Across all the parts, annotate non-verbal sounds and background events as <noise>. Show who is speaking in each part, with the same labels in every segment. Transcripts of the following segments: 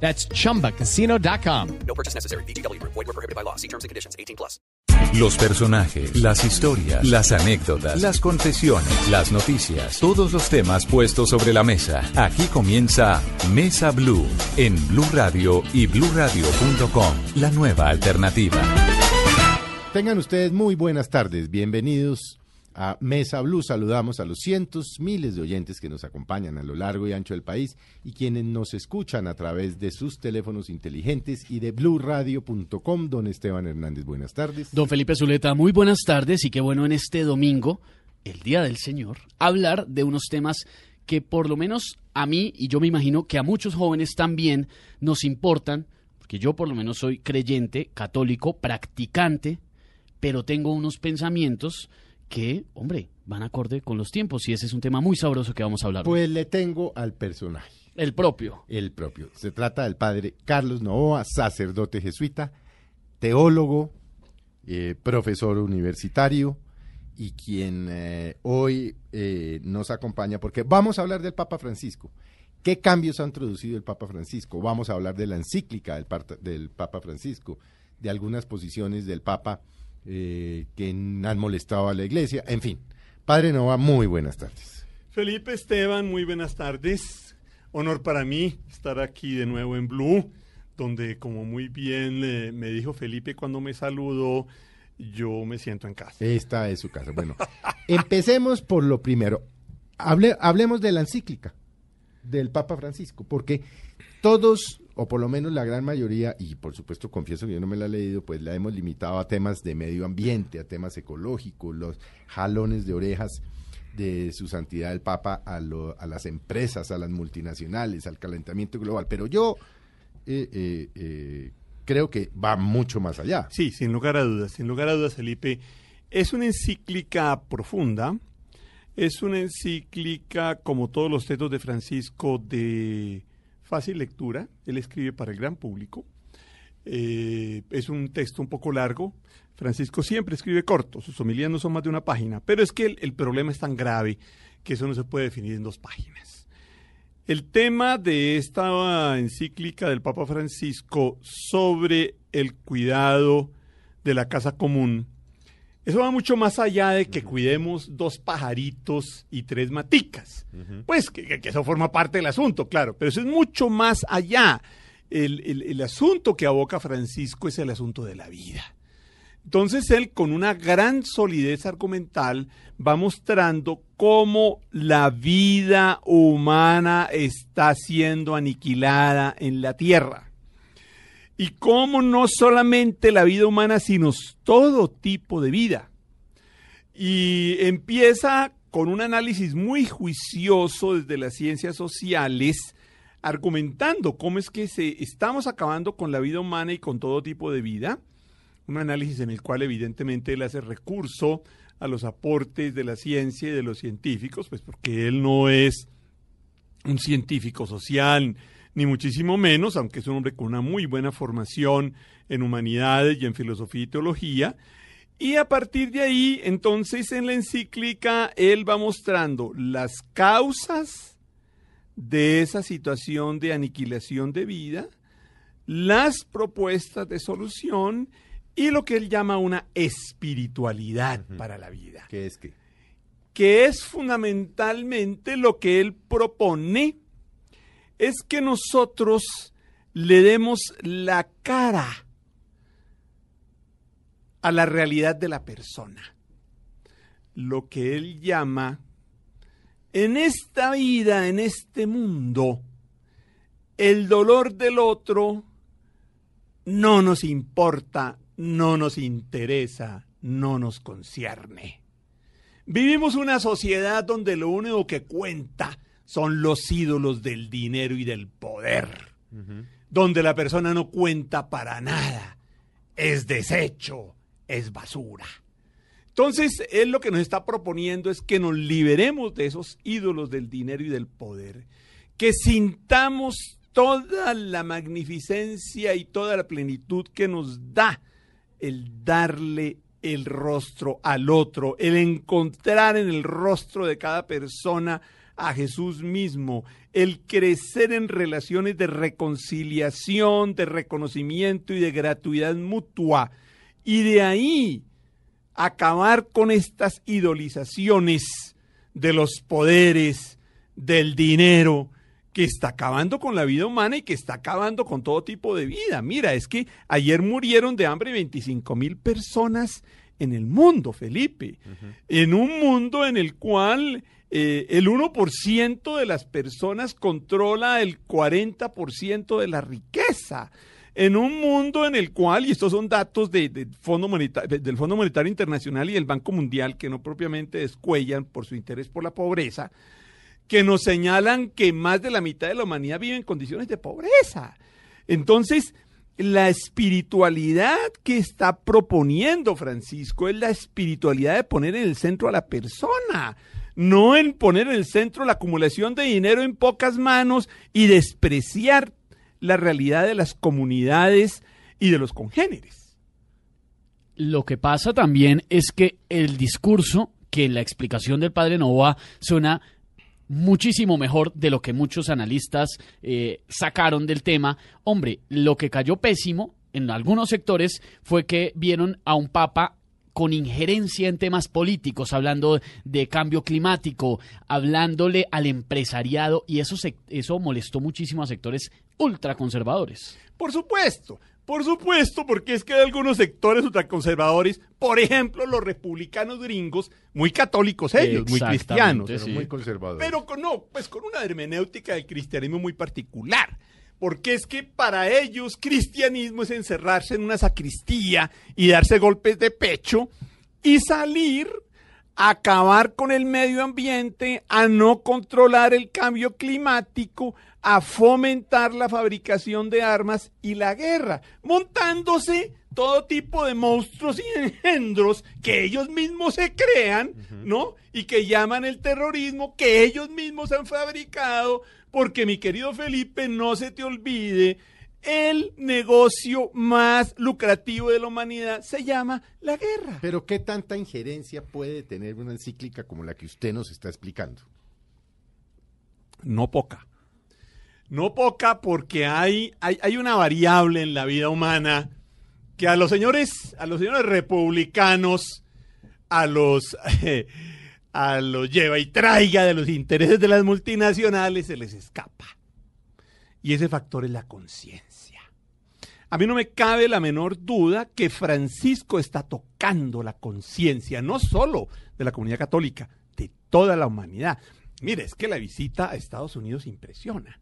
Speaker 1: That's chumbacasino.com.
Speaker 2: No purchase necessary. BGW. Void were prohibited by law. See terms and conditions. 18 plus.
Speaker 3: Los personajes, las historias, las anécdotas, las confesiones, las noticias, todos los temas puestos sobre la mesa. Aquí comienza Mesa Blue en Blue Radio y bluradio.com, la nueva alternativa.
Speaker 4: Tengan ustedes muy buenas tardes. Bienvenidos a Mesa Blue. Saludamos a los cientos, miles de oyentes que nos acompañan a lo largo y ancho del país y quienes nos escuchan a través de sus teléfonos inteligentes y de bluradio.com. Don Esteban Hernández, buenas tardes.
Speaker 5: Don Felipe Zuleta, muy buenas tardes y qué bueno en este domingo, el Día del Señor, hablar de unos temas que por lo menos a mí y yo me imagino que a muchos jóvenes también nos importan, porque yo por lo menos soy creyente, católico, practicante, pero tengo unos pensamientos que, hombre, van acorde con los tiempos y ese es un tema muy sabroso que vamos a hablar. hoy.
Speaker 4: Pues le tengo al personaje,
Speaker 5: el propio.
Speaker 4: el propio. Se trata del padre Carlos Novoa, sacerdote jesuita, teólogo, eh, profesor universitario y quien eh, hoy eh, nos acompaña porque vamos a hablar del Papa Francisco. ¿Qué cambios ha introducido el Papa Francisco? Vamos a hablar de la encíclica del, del Papa Francisco, de algunas posiciones del Papa eh, que han molestado a la Iglesia, en fin. Padre Nova, muy buenas tardes.
Speaker 6: Felipe Esteban, muy buenas tardes. Honor para mí estar aquí de nuevo en Blue, donde como muy bien eh, me dijo Felipe cuando me saludó, yo me siento en casa.
Speaker 4: Esta es su casa. Bueno, <laughs> empecemos por lo primero. Hable- hablemos de la encíclica del Papa Francisco, porque todos, o por lo menos la gran mayoría, y por supuesto confieso que yo no me la he leído, pues la hemos limitado a temas de medio ambiente, a temas ecológicos, los jalones de orejas de su santidad el Papa a, las empresas, a las multinacionales, al calentamiento global. Pero yo eh, eh, eh, creo que va mucho más allá.
Speaker 6: Sí, sin lugar a dudas, sin lugar a dudas, Felipe. Es una encíclica profunda, es una encíclica, como todos los textos de Francisco, de fácil lectura. Él escribe para el gran público. Eh, es un texto un poco largo. Francisco siempre escribe corto, sus homilías no son más de una página, pero es que el, el problema es tan grave que eso no se puede definir en dos páginas. El tema de esta encíclica del Papa Francisco sobre el cuidado de la casa común, eso va mucho más allá de que cuidemos dos pajaritos y tres maticas. Pues que, que- que eso forma parte del asunto, claro, pero eso es mucho más allá. El, el- el asunto que aboca Francisco es el asunto de la vida. Entonces él, con una gran solidez argumental, va mostrando cómo la vida humana está siendo aniquilada en la tierra. Y cómo no solamente la vida humana, sino todo tipo de vida. Y empieza con un análisis muy juicioso desde las ciencias sociales, argumentando cómo es que se, estamos acabando con la vida humana y con todo tipo de vida un análisis en el cual evidentemente él hace recurso a los aportes de la ciencia y de los científicos, pues porque él no es un científico social, ni muchísimo menos, aunque es un hombre con una muy buena formación en humanidades y en filosofía y teología. Y a partir de ahí, entonces en la encíclica, él va mostrando las causas de esa situación de aniquilación de vida, las propuestas de solución y lo que él llama una espiritualidad para la vida,
Speaker 4: ¿Qué es que?
Speaker 6: que es fundamentalmente lo que él propone, es que nosotros le demos la cara a la realidad de la persona, lo que él llama en esta vida, en este mundo, el dolor del otro no nos importa, no nos interesa, no nos concierne. Vivimos una sociedad donde lo único que cuenta son los ídolos del dinero y del poder, donde la persona no cuenta para nada, es desecho, es basura. Entonces, él lo que nos está proponiendo es que nos liberemos de esos ídolos del dinero y del poder, que sintamos toda la magnificencia y toda la plenitud que nos da el darle el rostro al otro, el encontrar en el rostro de cada persona a Jesús mismo, el crecer en relaciones de reconciliación, de reconocimiento y de gratuidad mutua. Y de ahí acabar con estas idolizaciones de los poderes, del dinero, que está acabando con la vida humana y que está acabando con todo tipo de vida. Mira, es que ayer murieron de hambre 25 mil personas en el mundo, Felipe, en un mundo en el cual eh, el 1% de las personas controla el 40% de la riqueza en un mundo en el cual, y estos son datos Fondo del Fondo Monetario Internacional y del Banco Mundial, que no propiamente descuellan por su interés por la pobreza, que nos señalan que más de la mitad de la humanidad vive en condiciones de pobreza. Entonces, la espiritualidad que está proponiendo Francisco es la espiritualidad de poner en el centro a la persona, no en poner en el centro la acumulación de dinero en pocas manos y despreciar la realidad de las comunidades y de los congéneres.
Speaker 5: Lo que pasa también es que el discurso, que la explicación del padre Nova suena muchísimo mejor de lo que muchos analistas eh, sacaron del tema. Hombre, lo que cayó pésimo en algunos sectores fue que vieron a un papa con injerencia en temas políticos, hablando de cambio climático, hablándole al empresariado, y eso, eso molestó muchísimo a sectores ultraconservadores.
Speaker 6: Por supuesto, por supuesto, porque es que hay algunos sectores ultraconservadores, por ejemplo, los republicanos gringos, muy católicos ellos, muy cristianos,
Speaker 4: pero muy conservadores.
Speaker 6: Pero con, no, pues con una hermenéutica del cristianismo muy particular. Porque es que para ellos cristianismo es encerrarse en una sacristía y darse golpes de pecho y salir a acabar con el medio ambiente, a no controlar el cambio climático, a fomentar la fabricación de armas y la guerra, montándose todo tipo de monstruos y engendros que ellos mismos se crean, ¿no? Y que llaman el terrorismo, que ellos mismos han fabricado, porque mi querido Felipe, no se te olvide, el negocio más lucrativo de la humanidad se llama la guerra.
Speaker 4: Pero ¿qué tanta injerencia puede tener una encíclica como la que usted nos está explicando?
Speaker 6: No poca. No poca porque hay, hay, una variable en la vida humana que a los señores, a los señores republicanos, a los, <laughs> a los lleva y traiga de los intereses de las multinacionales se les escapa. Y ese factor es la conciencia. A mí no me cabe la menor duda que Francisco está tocando la conciencia, no solo de la comunidad católica, de toda la humanidad. Mire, es que la visita a Estados Unidos impresiona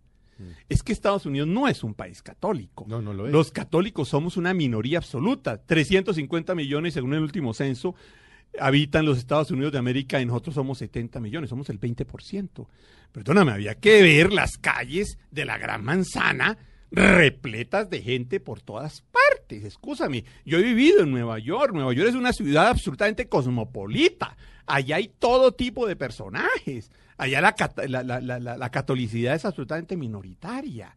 Speaker 6: es que Estados Unidos no es un país católico.
Speaker 4: No, no lo es.
Speaker 6: Los católicos somos una minoría absoluta. 350 millones, según el último censo, habitan los Estados Unidos de América y nosotros somos 70 millones, somos el 20%. Perdóname, había que ver las calles de la Gran Manzana repletas de gente por todas partes. Escúchame, yo he vivido en Nueva York. Nueva York es una ciudad absolutamente cosmopolita. Allá hay todo tipo de personajes. Allá la, catolicidad es absolutamente minoritaria.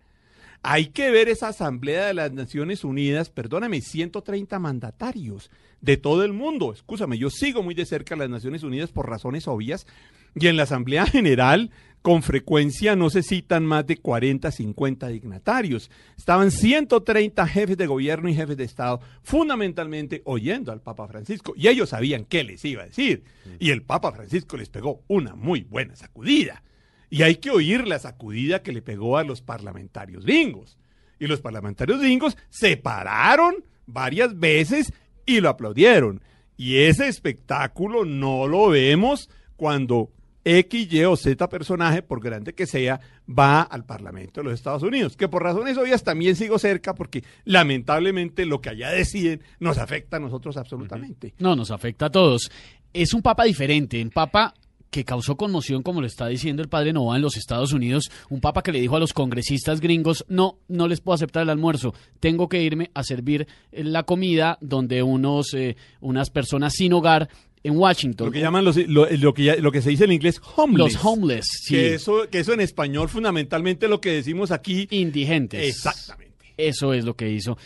Speaker 6: Hay que ver esa Asamblea de las Naciones Unidas, perdóname, 130 mandatarios de todo el mundo. Escúchame, yo sigo muy de cerca las Naciones Unidas por razones obvias, y en la Asamblea <laughs> General con frecuencia no se citan más de 40, 50 dignatarios. Estaban 130 jefes de gobierno y jefes de Estado fundamentalmente oyendo al Papa Francisco y ellos sabían qué les iba a decir. Y el Papa Francisco les pegó una muy buena sacudida. Y hay que oír la sacudida que le pegó a los parlamentarios gringos. Y los parlamentarios gringos se pararon varias veces y lo aplaudieron. Y ese espectáculo no lo vemos cuando X, Y o Z personaje, por grande que sea, va al Parlamento de los Estados Unidos. Que por razones obvias también sigo cerca porque lamentablemente lo que allá deciden nos afecta a nosotros absolutamente.
Speaker 5: No, nos afecta a todos. Es un papa diferente, un papa que causó conmoción, como lo está diciendo el padre Nova en los Estados Unidos, un papa que le dijo a los congresistas gringos, no, no les puedo aceptar el almuerzo, tengo que irme a servir eh, la comida donde unos, eh, unas personas sin hogar en Washington.
Speaker 6: Lo que llaman los, lo, lo que, lo que se dice en inglés homeless.
Speaker 5: Los homeless, sí,
Speaker 6: Que eso, que eso en español fundamentalmente lo que decimos aquí.
Speaker 5: indigentes.
Speaker 6: Exactamente.
Speaker 5: Eso es lo que hizo.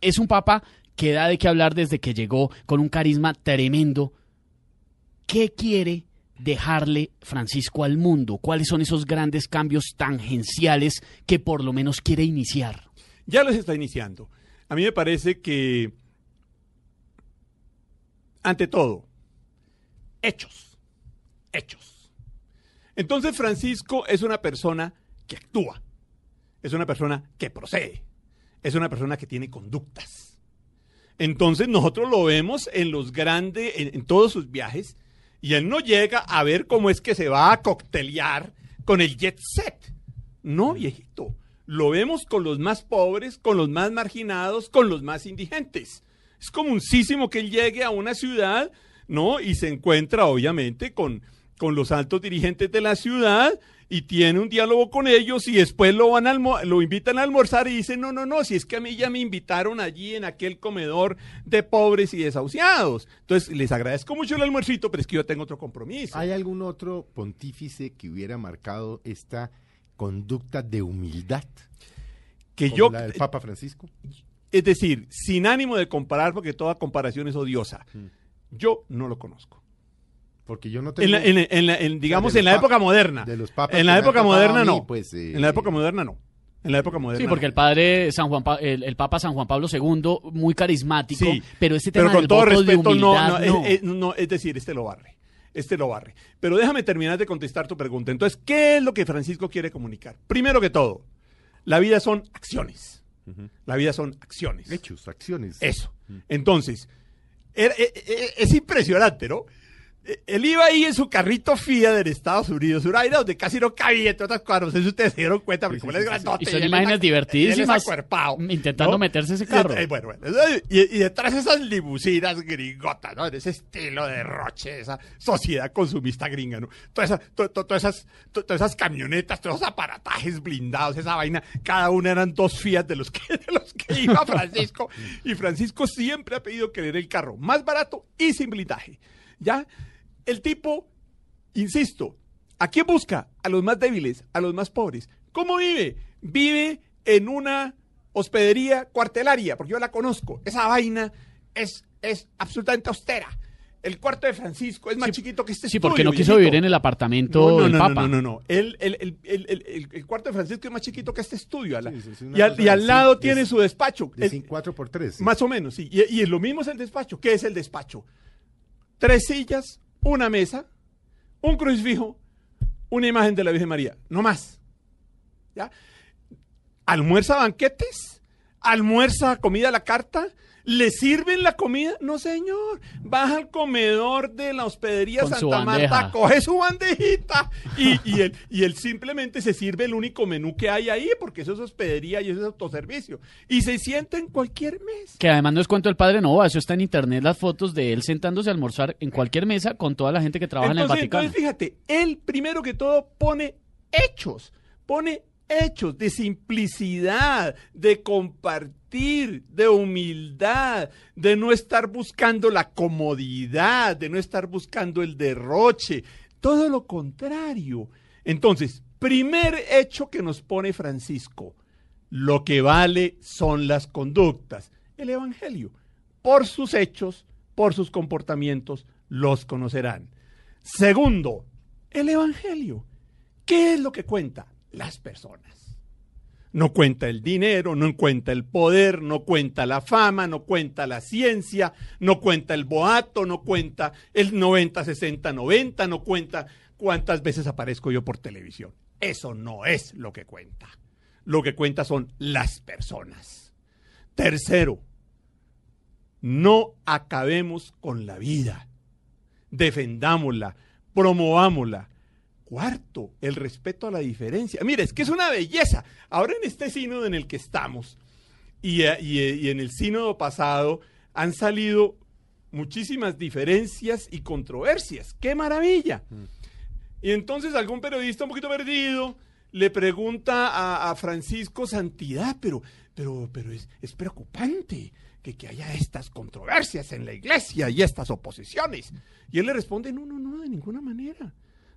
Speaker 5: Es un papa que da de qué hablar desde que llegó con un carisma tremendo. ¿Qué quiere dejarle Francisco al mundo? ¿Cuáles son esos grandes cambios tangenciales que por lo menos quiere iniciar?
Speaker 6: Ya los está iniciando. A mí me parece que, ante todo, hechos. Hechos. Entonces Francisco es una persona que actúa. Es una persona que procede. Es una persona que tiene conductas. Entonces nosotros lo vemos en los grandes, en, en todos sus viajes, y él no llega a ver cómo es que se va a coctelear con el jet set. No, viejito. Lo vemos con los más pobres, con los más marginados, con los más indigentes. Es comunísimo que él llegue a una ciudad, ¿no? Y se encuentra, obviamente, con, con los altos dirigentes de la ciudad y tiene un diálogo con ellos y después lo van a lo invitan a almorzar y dicen, no, no, no, si es que a mí ya me invitaron allí en aquel comedor de pobres y desahuciados. Entonces, les agradezco mucho el almuercito, pero es que yo tengo otro compromiso.
Speaker 4: ¿Hay algún otro pontífice que hubiera marcado esta conducta de humildad?
Speaker 6: que
Speaker 4: como
Speaker 6: yo,
Speaker 4: la del Papa Francisco.
Speaker 6: es decir, sin ánimo de comparar, porque toda comparación es odiosa, yo no lo conozco.
Speaker 4: Porque yo no tengo...
Speaker 6: En la- en la- en la- en, digamos, en la época moderna.
Speaker 4: de los papas
Speaker 6: en la época
Speaker 4: tocado
Speaker 6: moderna
Speaker 4: a mí,
Speaker 6: no.
Speaker 4: pues, eh,
Speaker 6: en la época moderna no. En la época moderna.
Speaker 5: Sí, porque el padre San Juan, Pa- el, el Papa San Juan Pablo II, muy carismático,
Speaker 6: Sí,
Speaker 5: pero este tema
Speaker 6: pero con
Speaker 5: del
Speaker 6: todo
Speaker 5: voto
Speaker 6: respeto, no,
Speaker 5: humildad,
Speaker 6: no,
Speaker 5: no.
Speaker 6: Es, es- no, es decir, este lo barre. Este lo barre. Pero déjame terminar de contestar tu pregunta. Entonces, ¿qué es lo que Francisco quiere comunicar? Primero que todo, la vida son acciones. La vida son acciones.
Speaker 4: Hechos, acciones.
Speaker 6: Eso. Entonces, era- e- e- es impresionante, ¿no? Él iba ahí en su carrito Fiat en Estados Unidos, vaina donde casi no cabía, entre otras cosas. No sé si ustedes se dieron cuenta, porque como él es grandote.
Speaker 5: Y son
Speaker 6: es
Speaker 5: imágenes divertidísimas, intentando meterse ese
Speaker 6: Y
Speaker 5: carro.
Speaker 6: eh, bueno, bueno, y, y detrás esas limusinas gringotas, ¿no? En ese estilo de roche, esa sociedad consumista gringa, ¿no? Todas esas, to- to- todas esas, to- todas esas camionetas, todos esos aparatajes blindados, esa vaina, cada una eran dos Fiat de los que, de los que iba Francisco. <laughs> y Francisco siempre ha pedido querer el carro más barato y sin blindaje. ¿Ya? El tipo, insisto, ¿a quién busca? A los más débiles, a los más pobres. ¿Cómo vive? Vive en una hospedería cuartelaria, porque yo la conozco. Esa vaina es, es absolutamente austera. El cuarto de Francisco es más chiquito que este
Speaker 5: Sí, porque no quiso
Speaker 6: viejito.
Speaker 5: vivir en el apartamento
Speaker 6: No, no,
Speaker 5: del
Speaker 6: no,
Speaker 5: Papa.
Speaker 6: No, no, no. El, el- el- el- el- el- el cuarto de Francisco es más chiquito que este estudio. la-
Speaker 4: Sí, sí, sí, una
Speaker 6: y, al, y al lado
Speaker 4: de-
Speaker 6: tiene su despacho.
Speaker 4: De
Speaker 6: El-
Speaker 4: 5, 4 por 3.
Speaker 6: más o menos, sí. Y, y lo mismo es el despacho. ¿Qué es el despacho? Tres sillas, una mesa, un crucifijo, una imagen de la Virgen María. No más. ¿Ya? ¿Almuerza banquetes? ¿Almuerza comida a la carta? ¿Le sirven la comida? No, señor. Baja al comedor de la hospedería
Speaker 5: Con
Speaker 6: Santa Marta, coge su bandejita y, y él, y él simplemente se sirve el único menú que hay ahí, porque eso es hospedería y eso es autoservicio. Y se sienta en cualquier mesa.
Speaker 5: Que además no es cuento el padre Nova, eso está en internet, las fotos de él sentándose a almorzar en cualquier mesa con toda la gente que trabaja
Speaker 6: entonces,
Speaker 5: en el Vaticano.
Speaker 6: entonces, fíjate, él primero que todo pone hechos, pone hechos de simplicidad, de compartir, de humildad, de no estar buscando la comodidad, de no estar buscando el derroche, todo lo contrario. Entonces, primer hecho que nos pone Francisco, lo que vale son las conductas, el Evangelio. Por sus hechos, por sus comportamientos, los conocerán. Segundo, el Evangelio. ¿Qué es lo que cuenta? Las personas. No cuenta el dinero, no cuenta el poder, no cuenta la fama, no cuenta la ciencia, no cuenta el boato, no cuenta el 90, 60, 90, no cuenta cuántas veces aparezco yo por televisión. Eso no es lo que cuenta. Lo que cuenta son las personas. Tercero, no acabemos con la vida. Defendámosla, promovámosla. Cuarto, el respeto a la diferencia. Mire, es que es una belleza. Ahora en este sínodo en el que estamos y, eh, y, eh, y en el sínodo pasado han salido muchísimas diferencias y controversias. ¡Qué maravilla! Y entonces algún periodista un poquito perdido le pregunta a, a Francisco Santidad, pero, pero, pero es, es preocupante que, que haya estas controversias en la iglesia y estas oposiciones. Y él le responde, no, no, no, de ninguna manera.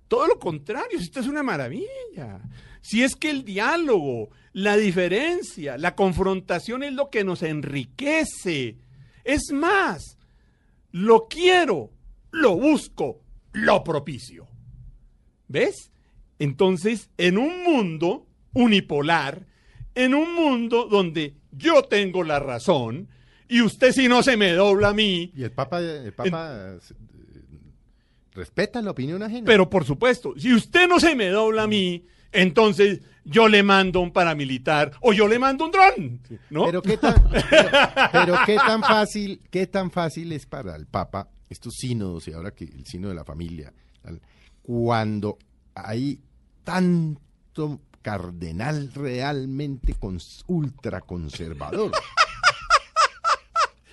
Speaker 6: Todo lo contrario, esto es una maravilla. Si es que el diálogo, la diferencia, la confrontación es lo que nos enriquece. Es más, lo quiero, lo busco, lo propicio. ¿Ves? Entonces, en un mundo unipolar, en un mundo donde yo tengo la razón y usted si no se me dobla a mí,
Speaker 4: Y el Papa, el Papa respeta la opinión ajena.
Speaker 6: pero por supuesto, si usted no se me dobla a mí, entonces yo le mando un paramilitar o yo le mando un dron, ¿no?
Speaker 4: Pero qué tan, pero, <laughs> pero qué tan fácil, qué tan fácil es para el Papa estos sínodos y ahora que el sínodo de la familia, cuando hay tanto cardenal realmente cons- ultraconservador.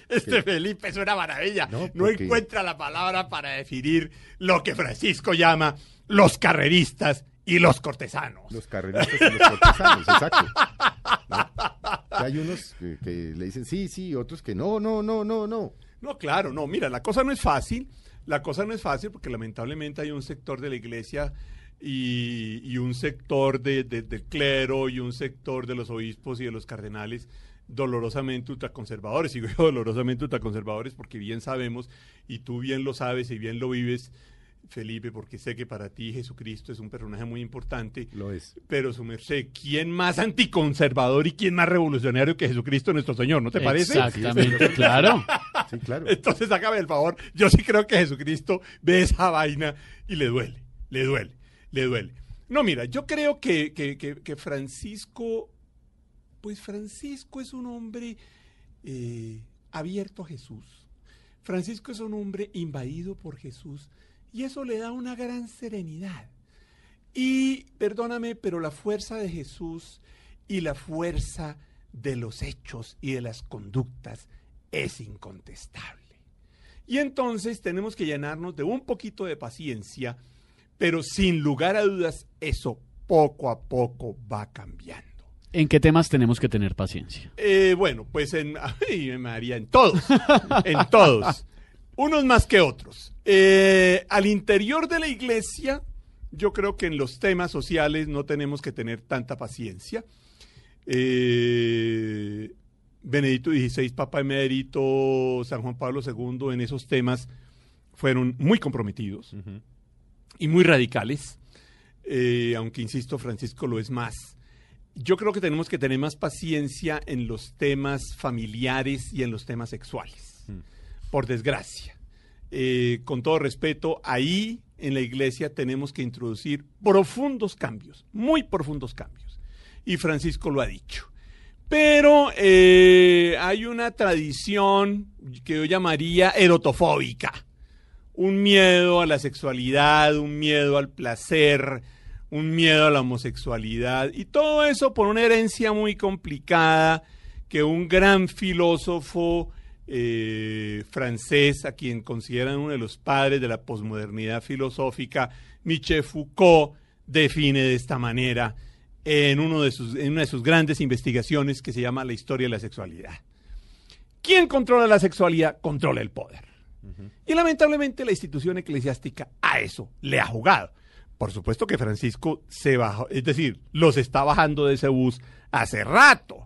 Speaker 6: Este Felipe es una maravilla.
Speaker 4: No,
Speaker 6: encuentra la palabra para definir lo que Francisco llama los carreristas y los cortesanos.
Speaker 4: Los carreristas y los cortesanos, exacto. <laughs> Hay unos que, que le dicen sí, sí, otros que no, no, no, no, no.
Speaker 6: No, claro, no. Mira, la cosa no es fácil. La cosa no es fácil porque lamentablemente hay un sector de la iglesia y, y un sector de- de- del clero y un sector de los obispos y de los cardenales dolorosamente ultraconservadores. Digo yo <laughs> dolorosamente ultraconservadores porque bien sabemos, y tú bien lo sabes y bien lo vives, Felipe, porque sé que para ti Jesucristo es un personaje muy importante.
Speaker 4: Lo es.
Speaker 6: Pero su merced, ¿quién más anticonservador y quién más revolucionario que Jesucristo nuestro Señor? ¿No te parece?
Speaker 5: Exactamente, claro.
Speaker 4: Sí, claro.
Speaker 6: Entonces, hágame el favor. Yo sí creo que Jesucristo ve esa vaina y le duele, le duele, le duele. No, mira, yo creo que, que- que- que Francisco, pues Francisco es un hombre eh, abierto a Jesús. Francisco es un hombre invadido por Jesús y eso le da una gran serenidad. Y perdóname, pero la fuerza de Jesús y la fuerza de los hechos y de las conductas es incontestable. Y entonces tenemos que llenarnos de un poquito de paciencia, pero sin lugar a dudas eso poco a poco va cambiando.
Speaker 5: ¿En qué temas tenemos que tener paciencia?
Speaker 6: Eh, bueno, pues en, <laughs> ay, María, en todos, en todos, unos más que otros. Eh, al interior de la iglesia, yo creo que en los temas sociales no tenemos que tener tanta paciencia. Eh, Benedicto XVI, Papa Emérito, San Juan Pablo II, en esos temas fueron muy comprometidos y muy radicales, eh, aunque insisto, Francisco lo es más. Yo creo que tenemos que tener más paciencia en los temas familiares y en los temas sexuales, por desgracia. Eh, con todo respeto, ahí en la iglesia tenemos que introducir profundos cambios, muy profundos cambios. Y Francisco lo ha dicho. Pero eh, hay una tradición que yo llamaría erotofóbica. Un miedo a la sexualidad, un miedo al placer, un miedo a la homosexualidad. Y todo eso por una herencia muy complicada que un gran filósofo eh, francés, a quien consideran uno de los padres de la posmodernidad filosófica, Michel Foucault, define de esta manera en, uno de sus, en una de sus grandes investigaciones que se llama La historia de la sexualidad. ¿Quién controla la sexualidad? Controla el poder. Y lamentablemente la institución eclesiástica a eso le ha jugado. Por supuesto que Francisco se bajó, es decir, los está bajando de ese bus hace rato.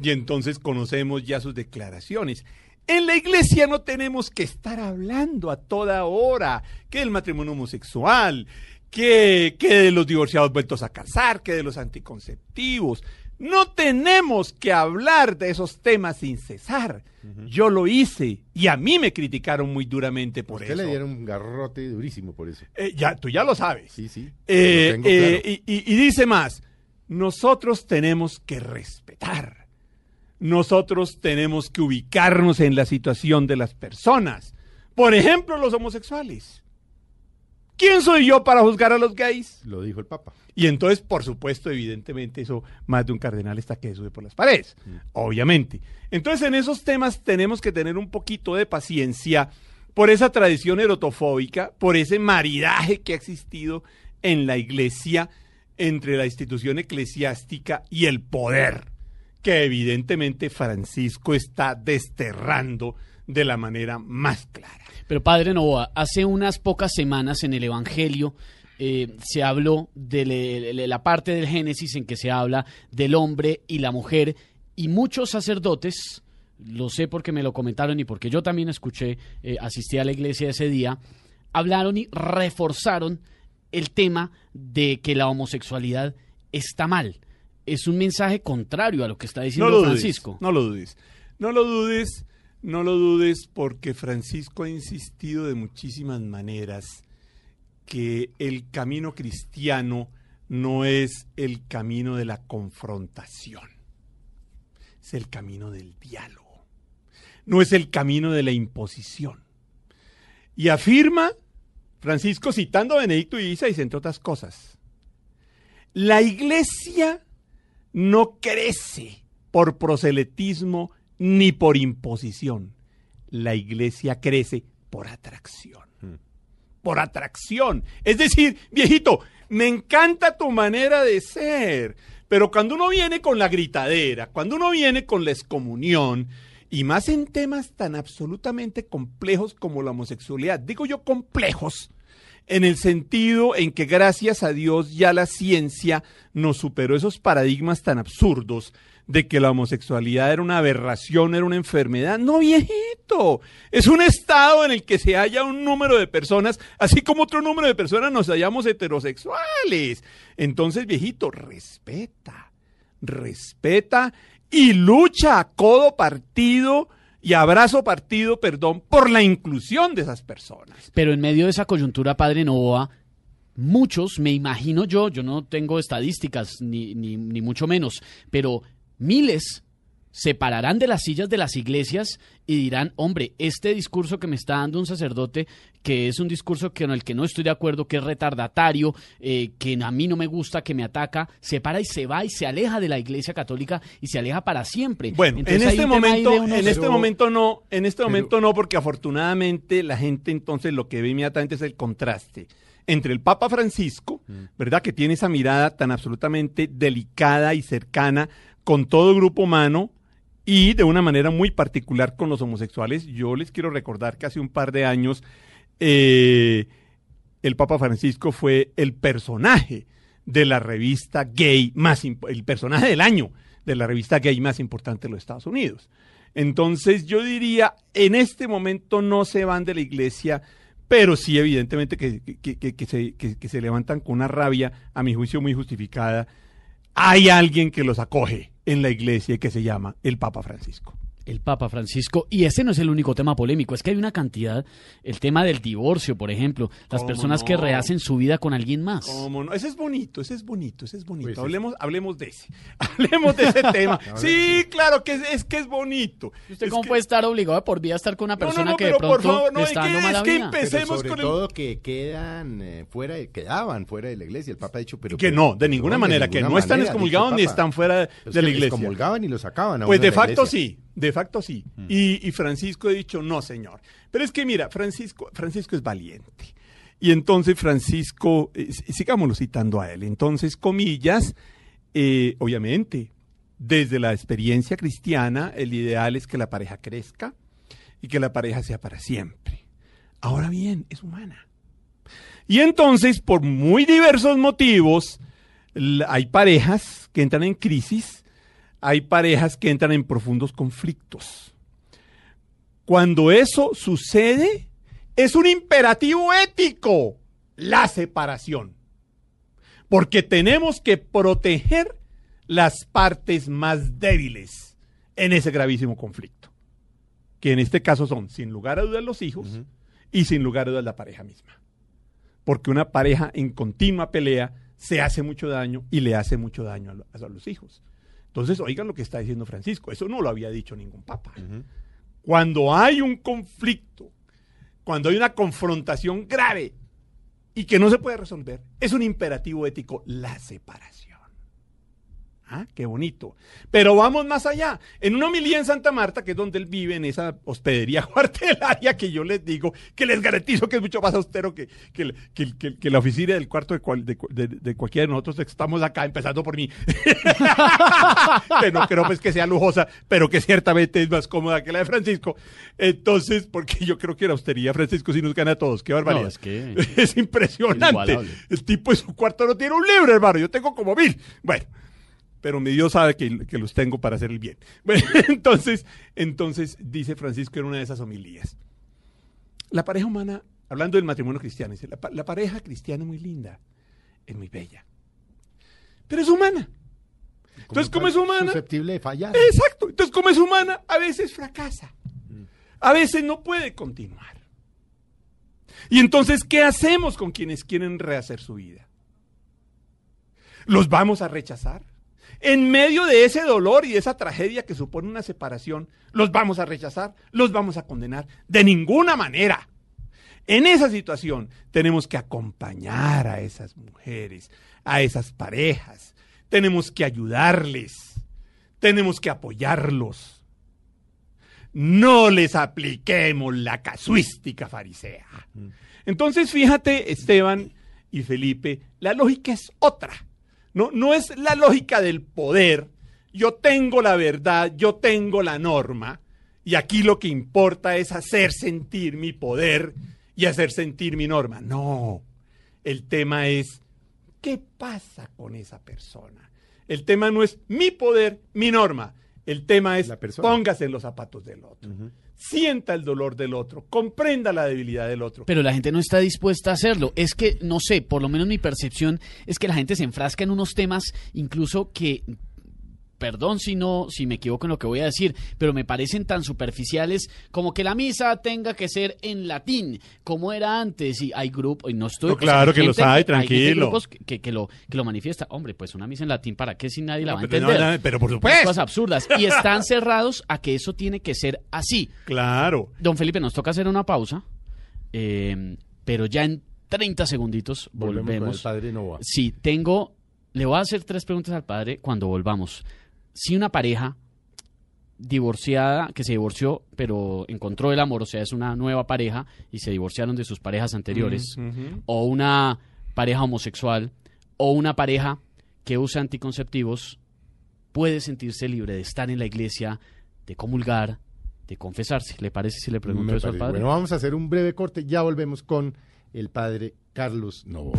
Speaker 6: Y entonces conocemos ya sus declaraciones. En la iglesia no tenemos que estar hablando a toda hora que del matrimonio homosexual, que, que de los divorciados vueltos a casar, que de los anticonceptivos. No tenemos que hablar de esos temas sin cesar. Yo lo hice y a mí me criticaron muy duramente por
Speaker 4: Usted
Speaker 6: eso.
Speaker 4: le dieron un garrote durísimo por eso.
Speaker 6: Eh, ya, tú ya lo sabes.
Speaker 4: Sí, sí.
Speaker 6: Eh,
Speaker 4: lo
Speaker 6: eh,
Speaker 4: claro.
Speaker 6: y, y- y dice más, nosotros tenemos que respetar, nosotros tenemos que ubicarnos en la situación de las personas. Por ejemplo, los homosexuales. ¿Quién soy yo para juzgar a los gays?
Speaker 4: Lo dijo el Papa.
Speaker 6: Y entonces, por supuesto, evidentemente, eso más de un cardenal está que sube por las paredes, obviamente. Entonces, en esos temas tenemos que tener un poquito de paciencia por esa tradición erotofóbica, por ese maridaje que ha existido en la iglesia entre la institución eclesiástica y el poder, que evidentemente Francisco está desterrando de la manera más clara.
Speaker 5: Pero padre Novoa, hace unas pocas semanas en el Evangelio eh, se habló de, le- la parte del Génesis en que se habla del hombre y la mujer y muchos sacerdotes, lo sé porque me lo comentaron y porque yo también escuché, eh, asistí a la iglesia ese día, hablaron y reforzaron el tema de que la homosexualidad está mal. Es un mensaje contrario a lo que está diciendo
Speaker 6: no
Speaker 5: Francisco.
Speaker 6: Dudes, no lo dudes. No lo dudes, no lo dudes porque Francisco ha insistido de muchísimas maneras que el camino cristiano no es el camino de la confrontación. Es el camino del diálogo. No es el camino de la imposición. Y afirma Francisco citando a Benedicto XVI, entre otras cosas, la iglesia no crece por proselitismo ni por imposición. La iglesia crece por atracción. Por atracción. Es decir, viejito, me encanta tu manera de ser, pero cuando uno viene con la gritadera, cuando uno viene con la excomunión, y más en temas tan absolutamente complejos como la homosexualidad, digo yo complejos, en el sentido en que gracias a Dios ya la ciencia nos superó esos paradigmas tan absurdos de que la homosexualidad era una aberración, era una enfermedad. No, viejito, es un estado en el que se halla un número de personas, así como otro número de personas nos hallamos heterosexuales. Entonces, viejito, respeta, respeta y lucha a codo partido y abrazo partido, perdón, por la inclusión de esas personas.
Speaker 5: Pero en medio de esa coyuntura, padre Novoa, muchos, me imagino yo, yo no tengo estadísticas ni, ni, ni mucho menos, pero miles se pararán de las sillas de las iglesias y dirán, hombre, este discurso que me está dando un sacerdote, que es un discurso con el que no estoy de acuerdo, que es retardatario, eh, que a mí no me gusta, que me ataca, se para y se va y se aleja de la iglesia católica y se aleja para siempre.
Speaker 6: Bueno,
Speaker 5: Entonces,
Speaker 6: en este momento, en este momento no, en este
Speaker 4: pero-
Speaker 6: momento no, porque afortunadamente la gente entonces lo que ve inmediatamente es el contraste entre el Papa Francisco, ¿verdad? Que tiene esa mirada tan absolutamente delicada y cercana con todo grupo humano y de una manera muy particular con los homosexuales. Yo les quiero recordar que hace un par de años eh, el Papa Francisco fue el personaje de la revista gay más el personaje del año de la revista gay más importante de los Estados Unidos. Entonces yo diría, en este momento no se van de la iglesia, pero sí evidentemente que, que- que- que se, se levantan con una rabia, a mi juicio muy justificada. Hay alguien que los acoge en la iglesia que se llama el Papa Francisco.
Speaker 5: El Papa Francisco, y ese no es el único tema polémico, es que hay una cantidad, el tema del divorcio, por ejemplo, las
Speaker 6: ¿Cómo
Speaker 5: personas que rehacen su vida con alguien más.
Speaker 6: ¿Cómo no? Ese es bonito, ese es bonito, ese es bonito.
Speaker 4: Pues sí.
Speaker 6: hablemos, hablemos de ese. <laughs> Hablemos de ese <laughs> tema. Sí, claro que es, es que es bonito.
Speaker 5: ¿Usted
Speaker 6: Es
Speaker 5: cómo
Speaker 6: que-
Speaker 5: puede estar obligado por vida a estar con una
Speaker 6: No, no,
Speaker 5: persona
Speaker 6: no,
Speaker 5: que de
Speaker 6: pero por
Speaker 5: pronto
Speaker 6: favor, no,
Speaker 5: está
Speaker 6: que,
Speaker 5: dando mala
Speaker 6: es que
Speaker 5: vida?
Speaker 6: empe-
Speaker 4: Pero
Speaker 6: Empecemos
Speaker 4: sobre
Speaker 6: con el-
Speaker 4: todo que quedan eh, fuera, quedaban fuera de la iglesia. El Papa ha dicho, pero
Speaker 6: que
Speaker 4: pues,
Speaker 6: no, de ninguna
Speaker 4: no,
Speaker 6: manera, que
Speaker 4: ninguna
Speaker 6: no están excomulgados ni están fuera
Speaker 4: Es
Speaker 6: de la iglesia.
Speaker 4: excomulgaban y lo sacaban
Speaker 6: Pues de facto sí, de facto sí. Y, y Francisco ha dicho, no, señor. Pero es que mira, Francisco, Francisco es valiente. Y entonces Francisco, eh, sigámoslo citando a él. Entonces, comillas, eh, obviamente, desde la experiencia cristiana, el ideal es que la pareja crezca y que la pareja sea para siempre. Ahora bien, es humana. Y entonces, por muy diversos motivos, hay parejas que entran en crisis, hay parejas que entran en profundos conflictos. Cuando eso sucede, es un imperativo ético, la separación. Porque tenemos que proteger las partes más débiles en ese gravísimo conflicto. Que en este caso son, sin lugar a dudas, los hijos y sin lugar a dudas la pareja misma. Porque una pareja en continua pelea se hace mucho daño y le hace mucho daño a, lo- a los hijos. Entonces, oigan lo que está diciendo Francisco. Eso no lo había dicho ningún papa. Cuando hay un conflicto, cuando hay una confrontación grave y que no se puede resolver, es un imperativo ético la separación. Ah, qué bonito. Pero vamos más allá. En una homilía en Santa Marta, que es donde él vive, en esa hospedería <laughs> cuartelaria, que yo les digo, que les garantizo que es mucho más austero que, que, que- la oficina del cuarto de, cual- de de- de cualquiera de nosotros que estamos acá, empezando por mí. <laughs> que no creo pues que sea lujosa, pero que ciertamente es más cómoda que la de Francisco. Entonces, porque yo creo que la austeridad Francisco sí nos gana a todos. Qué barbaridad.
Speaker 5: No, <laughs> es
Speaker 6: impresionante. El tipo en su cuarto no tiene un libro, hermano. Yo tengo como mil. Bueno, pero mi Dios sabe que, que los tengo para hacer el bien. <laughs> Bueno, entonces, entonces dice Francisco en una de esas homilías. La pareja humana, hablando del matrimonio cristiano, dice, la, pa- la pareja cristiana es muy linda, es muy bella, pero es humana. Entonces, como es humana,
Speaker 4: Susceptible de fallar.
Speaker 6: Exacto. Entonces, como es humana, a veces fracasa. A veces no puede continuar. Y entonces, ¿qué hacemos con quienes quieren rehacer su vida? ¿Los vamos a rechazar? En medio de ese dolor y de esa tragedia que supone una separación, ¿los vamos a rechazar? ¿Los vamos a condenar? De ninguna manera. En esa situación tenemos que acompañar a esas mujeres, a esas parejas, tenemos que ayudarles, tenemos que apoyarlos. No les apliquemos la casuística farisea. Entonces, fíjate, Esteban y Felipe, la lógica es otra. No, no es la lógica del poder. Yo tengo la verdad, yo tengo la norma, y aquí lo que importa es hacer sentir mi poder y hacer sentir mi norma. No, el tema es, ¿qué pasa con esa persona? El tema no es mi poder, mi norma. El tema es
Speaker 4: La persona.
Speaker 6: póngase en los zapatos del otro. Sienta el dolor del otro, comprenda la debilidad del otro.
Speaker 5: Pero la gente no está dispuesta a hacerlo. Es que, no sé, por lo menos mi percepción es que la gente se enfrasca en unos temas incluso que, perdón si no, si me equivoco en lo que voy a decir, pero me parecen tan superficiales como que la misa tenga que ser en latín, como era antes, y hay grupos, y no estoy...
Speaker 6: No, claro que los hay,
Speaker 5: gente
Speaker 6: tranquilo.
Speaker 5: grupos que, que- que lo, que lo manifiesta. Hombre, pues una misa en latín, ¿para qué si nadie la va a entender?
Speaker 6: no, no, pero por
Speaker 5: Unas
Speaker 6: supuesto.
Speaker 5: cosas absurdas. Y están cerrados a que eso tiene que ser así.
Speaker 6: Claro.
Speaker 5: Don Felipe, nos toca hacer una pausa, eh, pero ya en 30 segunditos
Speaker 4: Volvemos con
Speaker 5: volvemos.
Speaker 4: el padre Novoa.
Speaker 5: Sí, tengo, le voy a hacer tres preguntas al padre cuando volvamos. Si una pareja divorciada, que se divorció, pero encontró el amor, o sea, es una nueva pareja y se divorciaron de sus parejas anteriores, o una pareja homosexual, o una pareja que usa anticonceptivos, puede sentirse libre de estar en la iglesia, de comulgar, de confesarse. ¿Le parece si le pregunto
Speaker 4: Me
Speaker 5: eso al padre?
Speaker 4: Bueno, vamos a hacer un breve corte. Ya volvemos con el padre Carlos Novoa.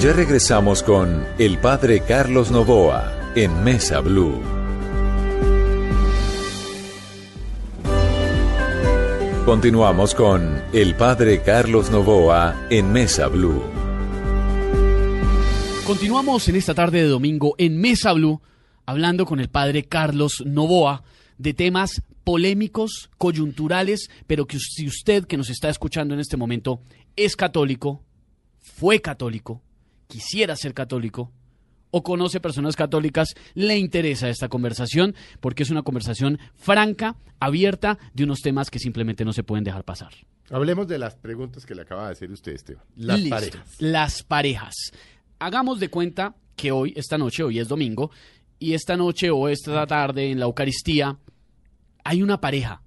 Speaker 3: Ya regresamos con el padre Carlos Novoa en Mesa Blue. Continuamos con el padre Carlos Novoa en Mesa Blue.
Speaker 5: Continuamos en esta tarde de domingo en Mesa Blue, hablando con el padre Carlos Novoa de temas polémicos, coyunturales, pero que si usted que nos está escuchando en este momento es católico, fue católico, quisiera ser católico o conoce personas católicas, le interesa esta conversación porque es una conversación franca, abierta, de unos temas que simplemente no se pueden dejar pasar.
Speaker 4: Hablemos de las preguntas que le acaba de hacer usted, Esteban. Las
Speaker 5: Listo.
Speaker 4: parejas.
Speaker 5: Las parejas. Hagamos de cuenta que hoy, esta noche, hoy es domingo, y esta noche o esta tarde en la Eucaristía hay una pareja.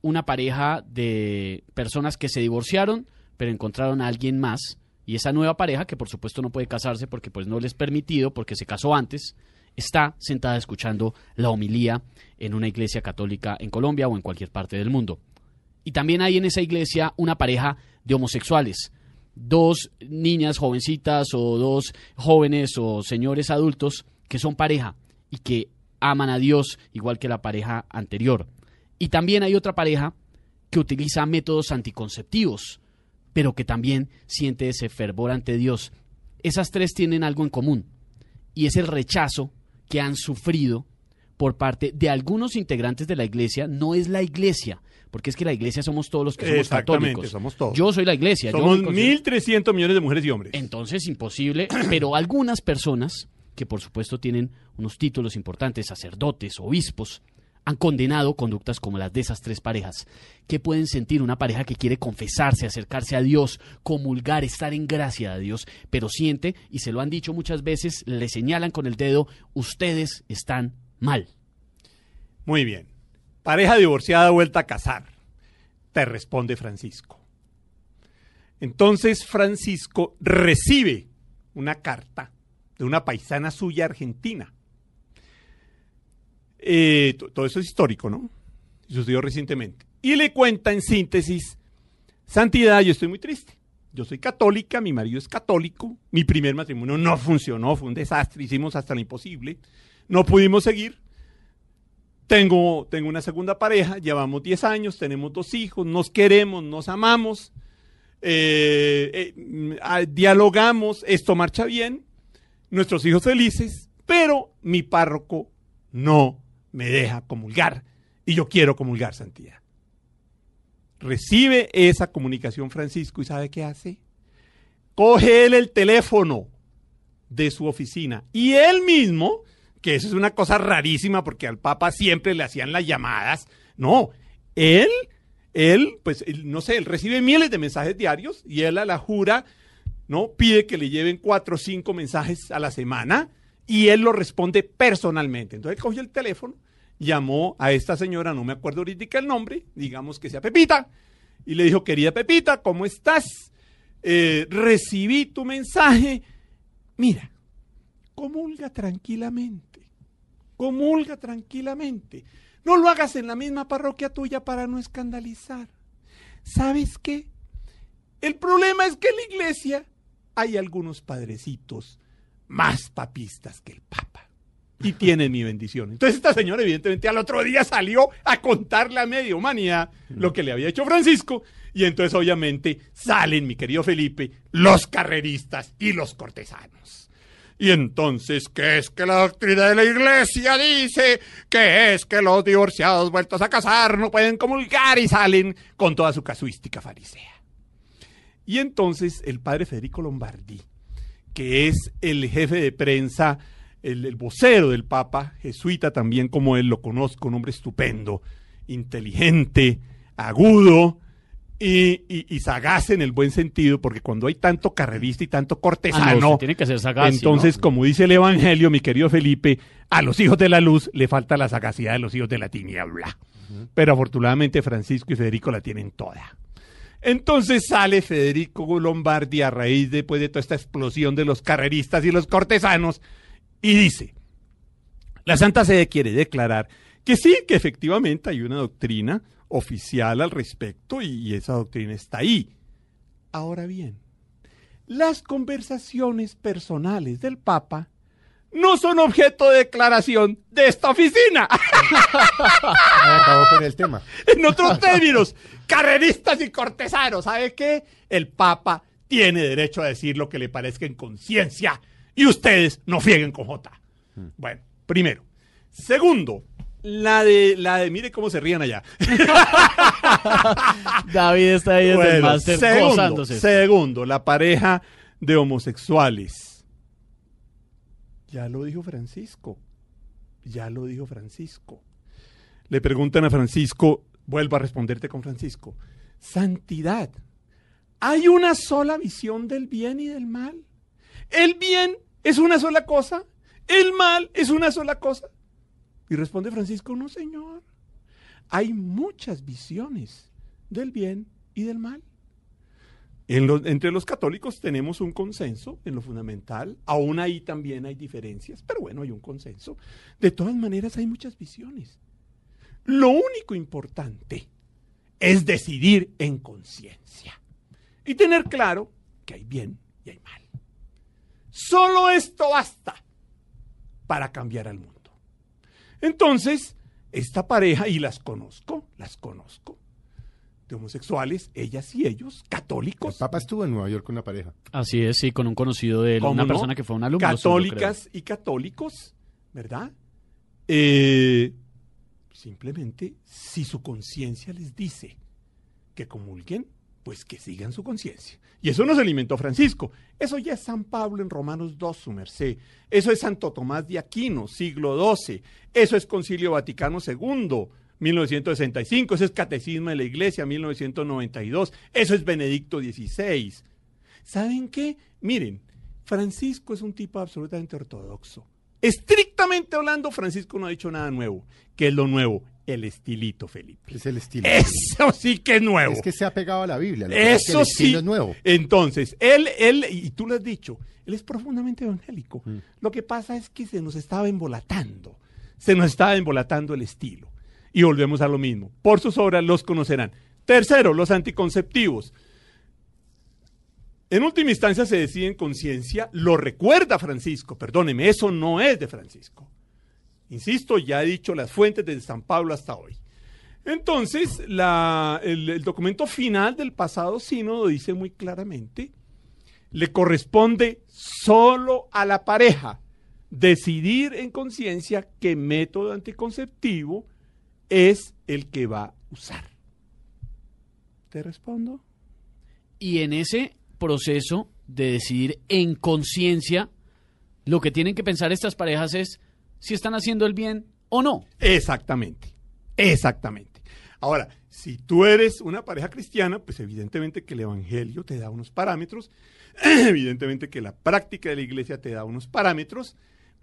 Speaker 5: Una pareja de personas que se divorciaron, pero encontraron a alguien más. Y esa nueva pareja, que por supuesto no puede casarse porque pues no les es permitido, porque se casó antes, está sentada escuchando la homilía en una iglesia católica en Colombia o en cualquier parte del mundo. Y también hay en esa iglesia una pareja de homosexuales. Dos niñas jovencitas o dos jóvenes o señores adultos que son pareja y que aman a Dios igual que la pareja anterior. Y también hay otra pareja que utiliza métodos anticonceptivos, pero que también siente ese fervor ante Dios. Esas tres tienen algo en común y es el rechazo que han sufrido por parte de algunos integrantes de la iglesia. No es la iglesia, porque es que la iglesia somos todos los que somos
Speaker 6: Exactamente,
Speaker 5: católicos.
Speaker 6: somos todos.
Speaker 5: Yo soy la iglesia.
Speaker 6: Somos
Speaker 5: considero-
Speaker 6: 1.300 millones de mujeres y hombres.
Speaker 5: entonces, imposible, <clears throat> pero algunas personas, que por supuesto tienen unos títulos importantes, sacerdotes, obispos, han condenado conductas como las de esas tres parejas. ¿Qué pueden sentir una pareja que quiere confesarse, acercarse a Dios, comulgar, estar en gracia de Dios, pero siente, y se lo han dicho muchas veces, le señalan con el dedo, ustedes están mal?
Speaker 6: Muy bien. Pareja divorciada vuelta a casar. Te responde Francisco. Entonces Francisco recibe una carta de una paisana suya argentina. Eh, to- todo eso es histórico, ¿no? Sucedió recientemente. Y le cuenta en síntesis, Santidad, yo estoy muy triste. Yo soy católica, mi marido es católico, mi primer matrimonio no funcionó, fue un desastre, hicimos hasta lo imposible, no pudimos seguir. Tengo, tengo una segunda pareja, llevamos 10 años, tenemos dos hijos, nos queremos, nos amamos, eh, eh, mm, ah, dialogamos, esto marcha bien, nuestros hijos felices, pero mi párroco no me deja comulgar y yo quiero comulgar santidad. Recibe esa comunicación Francisco y ¿sabe qué hace? Coge él el teléfono de su oficina y él mismo, que eso es una cosa rarísima porque al Papa siempre le hacían las llamadas, no, él, él, pues él, no sé, él recibe miles de mensajes diarios y él a la jura, ¿no? Pide que le lleven cuatro o cinco mensajes a la semana y él lo responde personalmente. Entonces cogió el teléfono, llamó a esta señora, no me acuerdo ahorita el nombre, digamos que sea Pepita, y le dijo, querida Pepita, ¿cómo estás? Eh, recibí tu mensaje. Mira, comulga tranquilamente, comulga tranquilamente. No lo hagas en la misma parroquia tuya para no escandalizar. ¿Sabes qué? El problema es que en la iglesia hay algunos padrecitos más papistas que el Papa. Y tienen mi bendición. Entonces esta señora evidentemente al otro día salió a contarle a media humanidad lo que le había hecho Francisco. Y entonces obviamente salen, mi querido Felipe, los carreristas y los cortesanos. Y entonces, ¿qué es que la doctrina de la iglesia dice? Que es que los divorciados vueltos a casar no pueden comulgar y salen con toda su casuística farisea. Y entonces el padre Federico Lombardi, que es el jefe de prensa, el, el vocero del Papa, jesuita también como él, lo conozco, un hombre estupendo, inteligente, agudo y, y- y sagaz en el buen sentido, porque cuando hay tanto carrerista y tanto
Speaker 5: Ah,
Speaker 6: cortesano,
Speaker 5: no, usted tiene que ser sagaz. ¿sí,
Speaker 6: entonces,
Speaker 5: no?
Speaker 6: como dice el Evangelio, mi querido Felipe, a los hijos de la luz le falta la sagacidad de los hijos de la tiniebla. Pero afortunadamente Francisco y Federico la tienen toda. Entonces sale Federico Lombardi a raíz después de toda esta explosión de los carreristas y los cortesanos y dice, la Santa Sede quiere declarar que sí, que efectivamente hay una doctrina oficial al respecto y, esa doctrina está ahí. Ahora bien, las conversaciones personales del Papa no son objeto de declaración de esta oficina. <laughs>
Speaker 4: Acabó con el tema.
Speaker 6: en otros términos, carreristas y cortesanos. ¿Sabe qué? El Papa tiene derecho a decir lo que le parezca en conciencia y ustedes no fieguen con J. Bueno, primero. Segundo, la de, la de, mire cómo se rían allá. <laughs>
Speaker 5: David está ahí desde el
Speaker 6: Bueno,
Speaker 5: máster
Speaker 6: segundo, segundo, la pareja de homosexuales. Ya lo dijo Francisco. Ya lo dijo Francisco. Le preguntan a Francisco, vuelvo a responderte con Francisco. Santidad. ¿Hay una sola visión del bien y del mal? ¿El bien es una sola cosa? ¿El mal es una sola cosa? Y responde Francisco, no señor. Hay muchas visiones del bien y del mal. Entre los católicos tenemos un consenso en lo fundamental, aún ahí también hay diferencias, pero bueno, hay un consenso. De todas maneras hay muchas visiones. Lo único importante es decidir en conciencia y tener claro que hay bien y hay mal. Solo esto basta para cambiar al mundo. Entonces, esta pareja, y las conozco, las conozco, de homosexuales, ellas y ellos,
Speaker 4: El
Speaker 6: católicos,
Speaker 4: Papa estuvo en Nueva York con una pareja.
Speaker 5: Así es, sí, con un conocido de él,
Speaker 6: ¿cómo
Speaker 5: una
Speaker 6: no?
Speaker 5: persona que fue un alumno. suyo,
Speaker 6: Católicas y católicos, ¿verdad? Eh, simplemente, si su conciencia les dice que comulguen, pues que sigan su conciencia. Y eso no se alimentó Francisco. Eso ya es San Pablo en Romanos 2, su merced. Eso es Santo Tomás de Aquino, siglo XII. Eso es Concilio Vaticano II, 1965. Eso es Catecismo de la Iglesia, 1992. Eso es Benedicto XVI. ¿Saben qué? Miren, Francisco es un tipo absolutamente ortodoxo. Estrictamente hablando, Francisco no ha dicho nada nuevo. ¿Qué es lo nuevo? El estilito, Felipe.
Speaker 4: Es el estilo.
Speaker 6: Eso sí que es nuevo.
Speaker 4: Es que se ha pegado a la Biblia. lo que pasa es que
Speaker 6: Eso
Speaker 4: el
Speaker 6: sí.
Speaker 4: es nuevo.
Speaker 6: Entonces, él, él, y tú lo has dicho, él es profundamente evangélico.
Speaker 4: Mm.
Speaker 6: Lo que pasa es que se nos estaba embolatando. Se nos estaba embolatando el estilo. Y volvemos a lo mismo. Por sus obras los conocerán. Tercero, los anticonceptivos. En última instancia se decide en conciencia, lo recuerda Francisco, perdóneme, eso no es de Francisco. Insisto, ya he dicho las fuentes de San Pablo hasta hoy. Entonces, la- el, el documento final del pasado sínodo dice muy claramente, le corresponde solo a la pareja decidir en conciencia qué método anticonceptivo es el que va a usar. ¿Te respondo?
Speaker 5: Y en ese proceso de decidir en conciencia, lo que tienen que pensar estas parejas es si están haciendo el bien o no.
Speaker 6: Exactamente, exactamente. Ahora, si tú eres una pareja cristiana, pues evidentemente que el Evangelio te da unos parámetros, <clears throat> evidentemente que la práctica de la iglesia te da unos parámetros,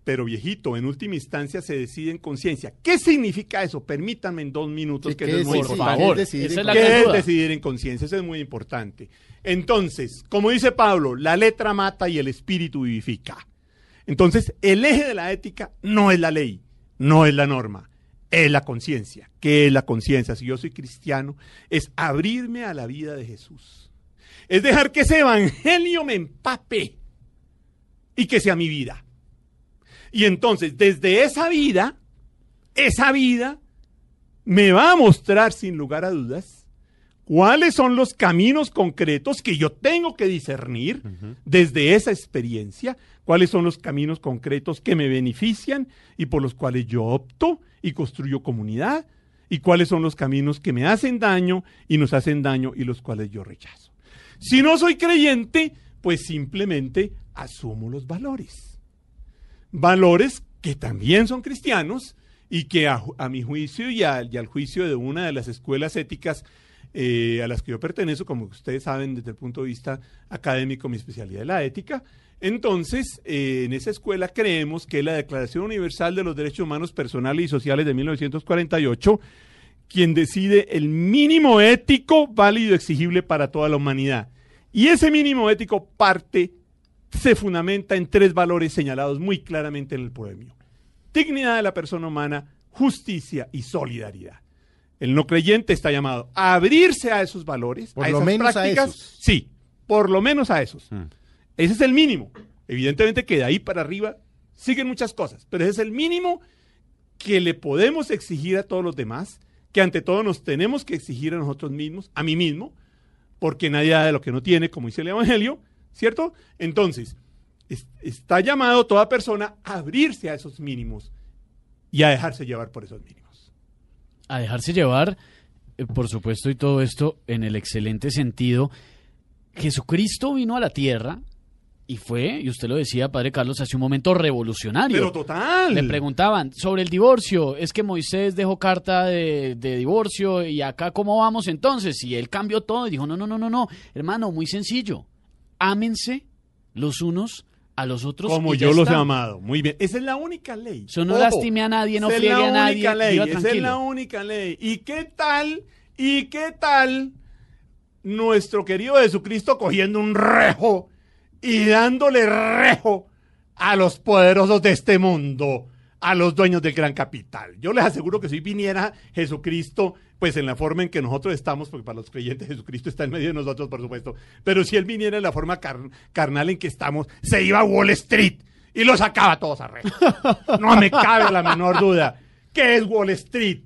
Speaker 6: pero viejito, en última instancia se decide en conciencia. ¿Qué significa eso? Permítanme en dos minutos
Speaker 4: Sí,
Speaker 6: que
Speaker 4: ¿qué
Speaker 6: eso es muy
Speaker 5: favor,
Speaker 4: ¿Qué es decidir
Speaker 5: esa
Speaker 4: en
Speaker 5: es la
Speaker 6: ¿Qué
Speaker 5: gran
Speaker 6: es
Speaker 5: duda.
Speaker 6: decidir en conciencia? Eso es muy importante. Entonces, como dice Pablo, la letra mata y el espíritu vivifica. Entonces, el eje de la ética no es la ley, no es la norma, es la conciencia. ¿Qué es la conciencia? Si yo soy cristiano, es abrirme a la vida de Jesús. Es dejar que ese evangelio me empape y que sea mi vida. Y entonces, desde esa vida, esa vida me va a mostrar sin lugar a dudas cuáles son los caminos concretos que yo tengo que discernir desde esa experiencia, cuáles son los caminos concretos que me benefician y por los cuales yo opto y construyo comunidad, y cuáles son los caminos que me hacen daño y nos hacen daño y los cuales yo rechazo. Si no soy creyente, pues simplemente asumo los valores valores que también son cristianos y que a, mi juicio y al juicio de una de las escuelas éticas eh, a las que yo pertenezco, como ustedes saben desde el punto de vista académico, mi especialidad es la ética. Entonces, eh, en esa escuela creemos que la Declaración Universal de los Derechos Humanos Personales y Sociales de 1948, quien decide el mínimo ético válido y exigible para toda la humanidad. Y ese mínimo ético parte se fundamenta en tres valores señalados muy claramente en el poemio. Dignidad de la persona humana, justicia y solidaridad. El no creyente está llamado a abrirse a esos valores,
Speaker 4: Por
Speaker 6: a
Speaker 4: lo
Speaker 6: esas
Speaker 4: menos a
Speaker 6: prácticas.
Speaker 4: esos.
Speaker 6: Sí, por lo menos a esos. Ese es el mínimo. Evidentemente que de ahí para arriba siguen muchas cosas, pero ese es el mínimo que le podemos exigir a todos los demás, que ante todo nos tenemos que exigir a nosotros mismos, a mí mismo, porque nadie da de lo que no tiene, como dice el Evangelio, ¿cierto? Entonces, es- está llamado toda persona a abrirse a esos mínimos y a dejarse llevar por esos mínimos.
Speaker 5: a dejarse llevar, eh, por supuesto, y todo esto en el excelente sentido. Jesucristo vino a la tierra y fue, y usted lo decía, Padre Carlos, hace un momento revolucionario.
Speaker 6: Pero total.
Speaker 5: Le preguntaban sobre el divorcio. Es que Moisés dejó carta de, de divorcio y acá cómo vamos entonces. Y él cambió todo y dijo, no, no, no, no, no. Hermano, muy sencillo. Ámense los unos a los otros.
Speaker 6: Como yo los he amado. Muy bien. Esa es la única ley.
Speaker 5: Eso no
Speaker 6: Ojo,
Speaker 5: lastime a nadie, no
Speaker 6: esa es
Speaker 5: friegue
Speaker 6: la
Speaker 5: a nadie,
Speaker 6: única ley. Esa es la única ley. ¿Y qué tal? ¿Y qué tal nuestro querido Jesucristo cogiendo un rejo y dándole rejo a los poderosos de este mundo, a los dueños del gran capital? Yo les aseguro que si viniera Jesucristo, pues en la forma en que nosotros estamos, porque para los creyentes Jesucristo está en medio de nosotros, por supuesto, pero si él viniera en la forma car- carnal en que estamos, se iba a Wall Street y los sacaba todos a rejo. No me cabe la menor duda. ¿Qué es Wall Street?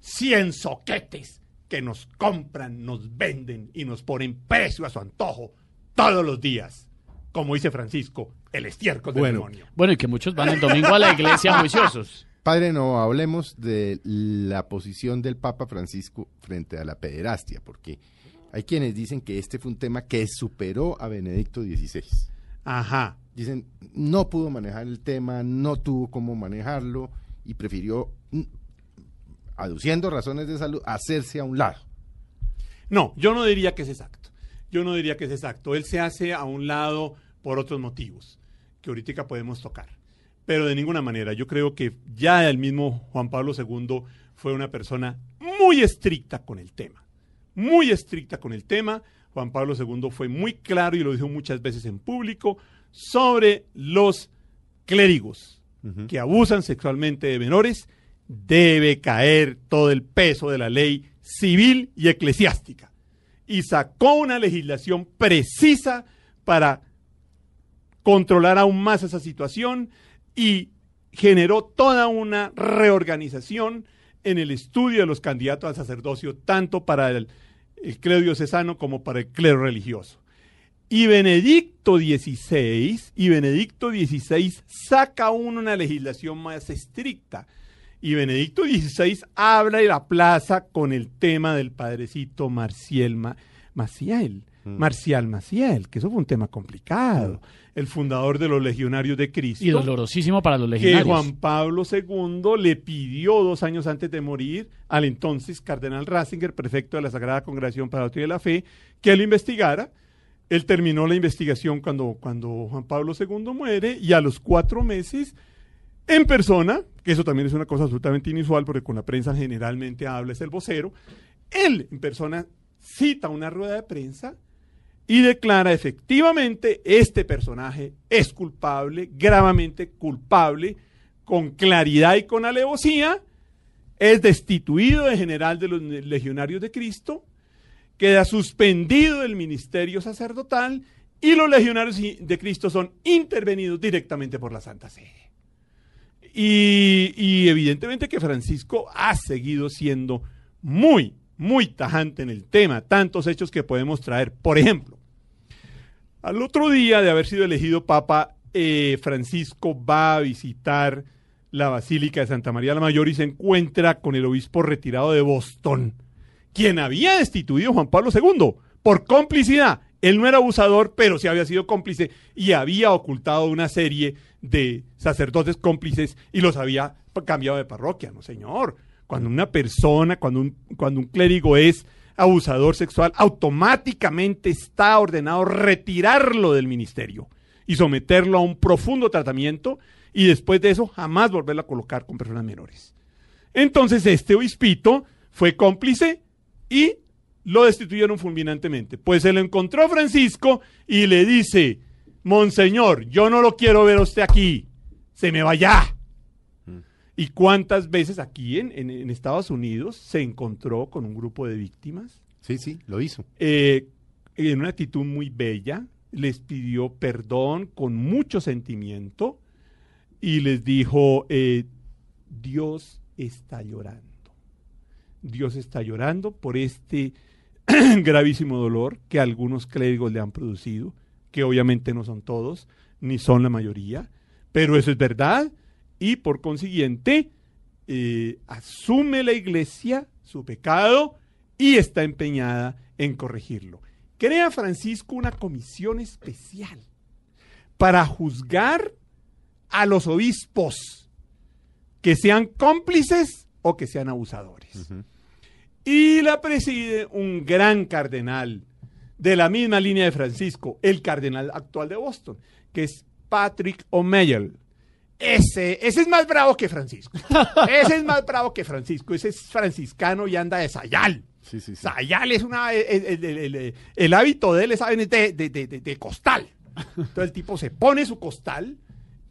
Speaker 6: 100 soquetes que nos compran, nos venden y nos ponen precio a su antojo todos los días. Como dice Francisco, el estiércol del
Speaker 4: Bueno.
Speaker 6: demonio.
Speaker 5: Bueno, y que muchos van el domingo a la iglesia juiciosos. <laughs>
Speaker 4: Padre, no hablemos de la posición del Papa Francisco frente a la pederastia, porque Hay quienes dicen que este fue un tema que superó a Benedicto XVI.
Speaker 6: Ajá.
Speaker 4: Dicen, no pudo manejar el tema, no tuvo cómo manejarlo y prefirió, mm, aduciendo razones de salud, hacerse a un lado.
Speaker 6: No, yo no diría que es exacto. Yo no diría que es exacto. Él se hace a un lado por otros motivos que ahorita podemos tocar. Pero de ninguna manera. Yo creo que ya el mismo Juan Pablo II fue una persona muy estricta con el tema. Muy estricta con el tema. Juan Pablo II fue muy claro y lo dijo muchas veces en público sobre los clérigos que abusan sexualmente de menores. Debe caer todo el peso de la ley civil y eclesiástica. Y sacó una legislación precisa para controlar aún más esa situación y generó toda una reorganización en el estudio de los candidatos al sacerdocio, tanto para el, clero diocesano como para el clero religioso. Y Benedicto XVI, y Benedicto XVI saca aún una legislación más estricta. Y Benedicto XVI habla de la plaza con el tema del padrecito Marcial Ma- Maciel, Marcial Maciel, que eso fue un tema complicado. El fundador de los Legionarios de Cristo
Speaker 5: Y dolorosísimo para los
Speaker 6: que
Speaker 5: legionarios.
Speaker 6: Juan Pablo II le pidió dos años antes de morir al entonces cardenal Ratzinger, prefecto de la Sagrada Congregación para la Doctrina de la Fe, que lo investigara. Él terminó la investigación cuando, cuando Juan Pablo II muere y a los cuatro meses, en persona, que eso también es una cosa absolutamente inusual porque con la prensa generalmente habla, es el vocero, él en persona cita una rueda de prensa y declara efectivamente este personaje es culpable, gravemente culpable, con claridad y con alevosía, es destituido de general de los legionarios de Cristo, queda suspendido del ministerio sacerdotal y los legionarios de Cristo son intervenidos directamente por la Santa Sede. Y, y evidentemente que Francisco ha seguido siendo muy, muy tajante en el tema, tantos hechos que podemos traer. Por ejemplo, al otro día de haber sido elegido Papa, eh, Francisco va a visitar la Basílica de Santa María la Mayor y se encuentra con el obispo retirado de Boston, quien había destituido Juan Pablo II por complicidad. Él no era abusador, pero sí había sido cómplice y había ocultado una serie de sacerdotes cómplices y los había cambiado de parroquia. No, señor. Cuando una persona, cuando un clérigo es abusador sexual, automáticamente está ordenado retirarlo del ministerio y someterlo a un profundo tratamiento y después de eso jamás volverlo a colocar con personas menores. Entonces este obispito fue cómplice y lo destituyeron fulminantemente. Pues se lo encontró Francisco y le dice, Monseñor, yo no lo quiero ver a usted aquí, se me vaya. ¿Y cuántas veces aquí en, en- en Estados Unidos se encontró con un grupo de víctimas?
Speaker 4: Sí, sí, lo hizo.
Speaker 6: eh, en una actitud muy bella, les pidió perdón con mucho sentimiento y les dijo, eh, Dios está llorando. Dios está llorando por este <clears throat> gravísimo dolor que algunos clérigos le han producido, que obviamente no son todos, ni son la mayoría, pero eso es verdad y por consiguiente eh, asume la iglesia su pecado y está empeñada en corregirlo. Crea Francisco una comisión especial para juzgar a los obispos que sean cómplices o que sean abusadores. Y la preside un gran cardenal de la misma línea de Francisco, el cardenal actual de Boston, que es Patrick O'Meara. Ese, ese es más bravo que Francisco. <laughs> Ese es más bravo que Francisco. Ese es franciscano y anda de sayal.
Speaker 4: Sí, sí, sí.
Speaker 6: Sayal es una. El, el- el- el- el hábito de él, ¿saben? Es de, de- de- de- costal. Entonces el tipo se pone su costal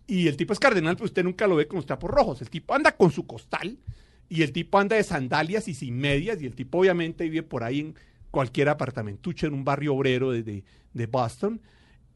Speaker 6: y el tipo es cardenal, pero usted nunca lo ve con los trapos rojos. El tipo anda con su costal y el tipo anda de sandalias y sin medias y el tipo obviamente vive por ahí en cualquier apartamentucho en un barrio obrero de- de Boston.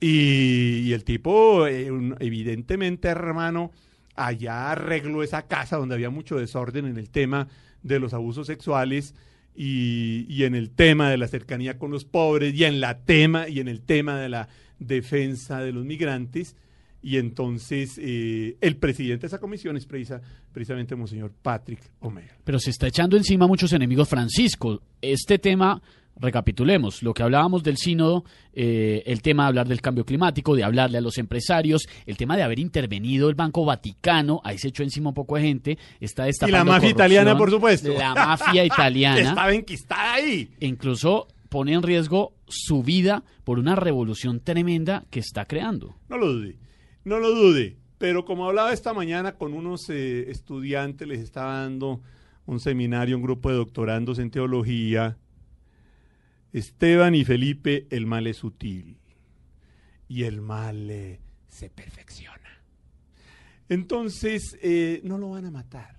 Speaker 6: Y, el tipo, eh, evidentemente, hermano, allá arregló esa casa donde había mucho desorden en el tema de los abusos sexuales y, y en el tema de la cercanía con los pobres y en la tema y en el tema de la defensa de los migrantes. Y entonces eh, el presidente de esa comisión es precisa- precisamente monseñor Patrick O'Meara.
Speaker 5: Pero se está echando encima muchos enemigos Francisco. Este tema Recapitulemos lo que hablábamos del sínodo, eh, el tema de hablar del cambio climático, de hablarle a los empresarios, el tema de haber intervenido el Banco Vaticano, ahí se echó encima un poco de gente, está
Speaker 6: Y
Speaker 5: destapando
Speaker 6: la mafia italiana, por supuesto.
Speaker 5: La mafia <laughs> italiana.
Speaker 6: Estaba enquistada ahí.
Speaker 5: incluso pone en riesgo su vida por una revolución tremenda que está creando.
Speaker 6: No lo dude, no lo dude. Pero como hablaba esta mañana con unos eh, estudiantes, les estaba dando un seminario, un grupo de doctorandos en teología. Esteban y Felipe, el mal es sutil y el mal eh, se perfecciona. Entonces, eh, no lo van a matar.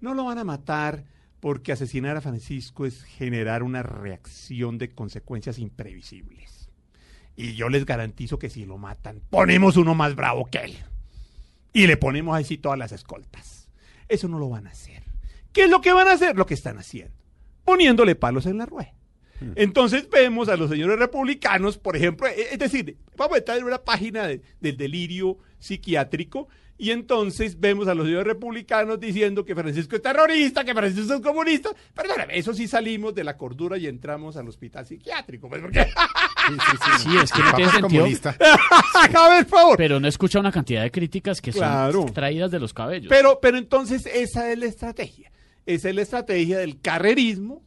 Speaker 6: No lo van a matar porque asesinar a Francisco es generar una reacción de consecuencias imprevisibles. Y yo les garantizo que si lo matan, ponemos uno más bravo que él. Y le ponemos así todas las escoltas. Eso no lo van a hacer. ¿Qué es lo que van a hacer? Lo que están haciendo. Poniéndole palos en la rueda. Entonces vemos a los señores republicanos, por ejemplo, e- es decir, vamos a entrar en una página de- del delirio psiquiátrico y entonces vemos a los señores republicanos diciendo que Francisco es terrorista, que Francisco es comunista. Perdóname, eso sí salimos de la cordura y entramos al hospital psiquiátrico. Pues porque,
Speaker 5: Sí, es que no tiene
Speaker 4: es
Speaker 5: sentido.
Speaker 4: comunista. <laughs>
Speaker 6: hágame el favor.
Speaker 5: Pero no escucha una cantidad de críticas que
Speaker 6: Claro.
Speaker 5: son traídas de los cabellos.
Speaker 6: Pero, pero entonces esa es la estrategia. Esa es la estrategia del carrerismo,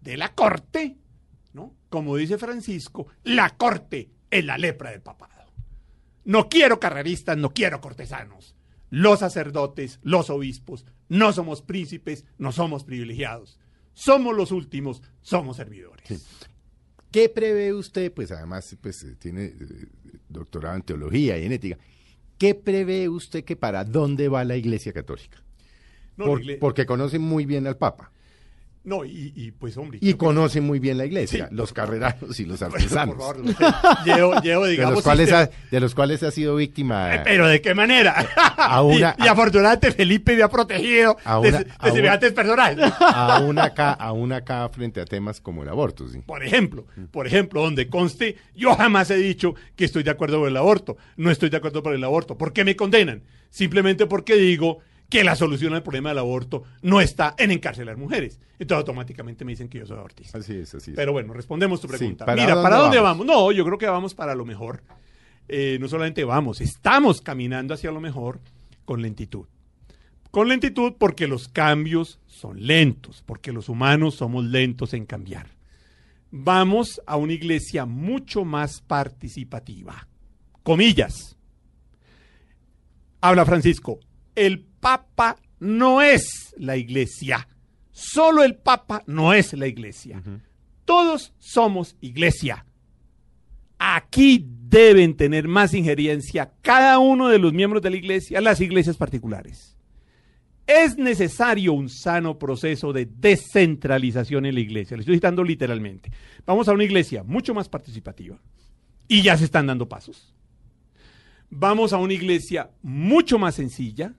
Speaker 6: de la corte. Como dice Francisco, la corte es la lepra del papado. No quiero carreristas, no quiero cortesanos. Los sacerdotes, los obispos, no somos príncipes, no somos privilegiados. Somos los últimos, somos servidores.
Speaker 4: ¿Qué prevé usted? Pues además pues, eh, tiene eh, doctorado en teología y en ética. ¿Qué prevé usted que para dónde va la Iglesia Católica?
Speaker 6: No,
Speaker 4: Por-
Speaker 6: la igle-
Speaker 4: porque conoce muy bien al Papa
Speaker 6: no, y, y pues hombre.
Speaker 4: y conoce muy bien la Iglesia,
Speaker 6: Sí,
Speaker 4: los carreranos y los
Speaker 6: Por
Speaker 4: artesanos,
Speaker 6: favor, llevo, llevo, <laughs>
Speaker 4: de,
Speaker 6: digamos,
Speaker 4: los cuales ha, de los cuales ha sido víctima.
Speaker 6: Eh, Pero ¿de qué manera?
Speaker 4: A <laughs> una-
Speaker 6: y, y afortunadamente Felipe me ha protegido
Speaker 4: A
Speaker 6: de,
Speaker 4: una-
Speaker 6: de
Speaker 4: a
Speaker 6: semejantes personajes.
Speaker 4: aún acá, aún acá frente a temas como el aborto, sí.
Speaker 6: Por ejemplo, por ejemplo, donde conste, yo jamás he dicho que estoy de acuerdo con el aborto. No estoy de acuerdo con el aborto. ¿Por qué me condenan? Simplemente porque digo que la solución al problema del aborto no está en encarcelar mujeres. Entonces automáticamente me dicen que yo soy abortista.
Speaker 4: Así es, así es.
Speaker 6: Pero bueno, respondemos tu
Speaker 4: Sí,
Speaker 6: pregunta.
Speaker 4: ¿para
Speaker 6: Mira,
Speaker 4: dónde
Speaker 6: ¿para dónde
Speaker 4: vamos?
Speaker 6: vamos? No, yo creo que vamos para lo mejor. Eh, no solamente vamos, estamos caminando hacia lo mejor con lentitud. Con lentitud porque los cambios son lentos, porque los humanos somos lentos en cambiar. Vamos a una iglesia mucho más participativa. Comillas. Habla Francisco. El Papa no es la iglesia. Solo el Papa no es la iglesia. Todos somos iglesia. Aquí deben tener más injerencia cada uno de los miembros de la iglesia, las iglesias particulares. Es necesario un sano proceso de descentralización en la iglesia. Le estoy citando literalmente. Vamos a una iglesia mucho más participativa. Y ya se están dando pasos. Vamos a una iglesia mucho más sencilla.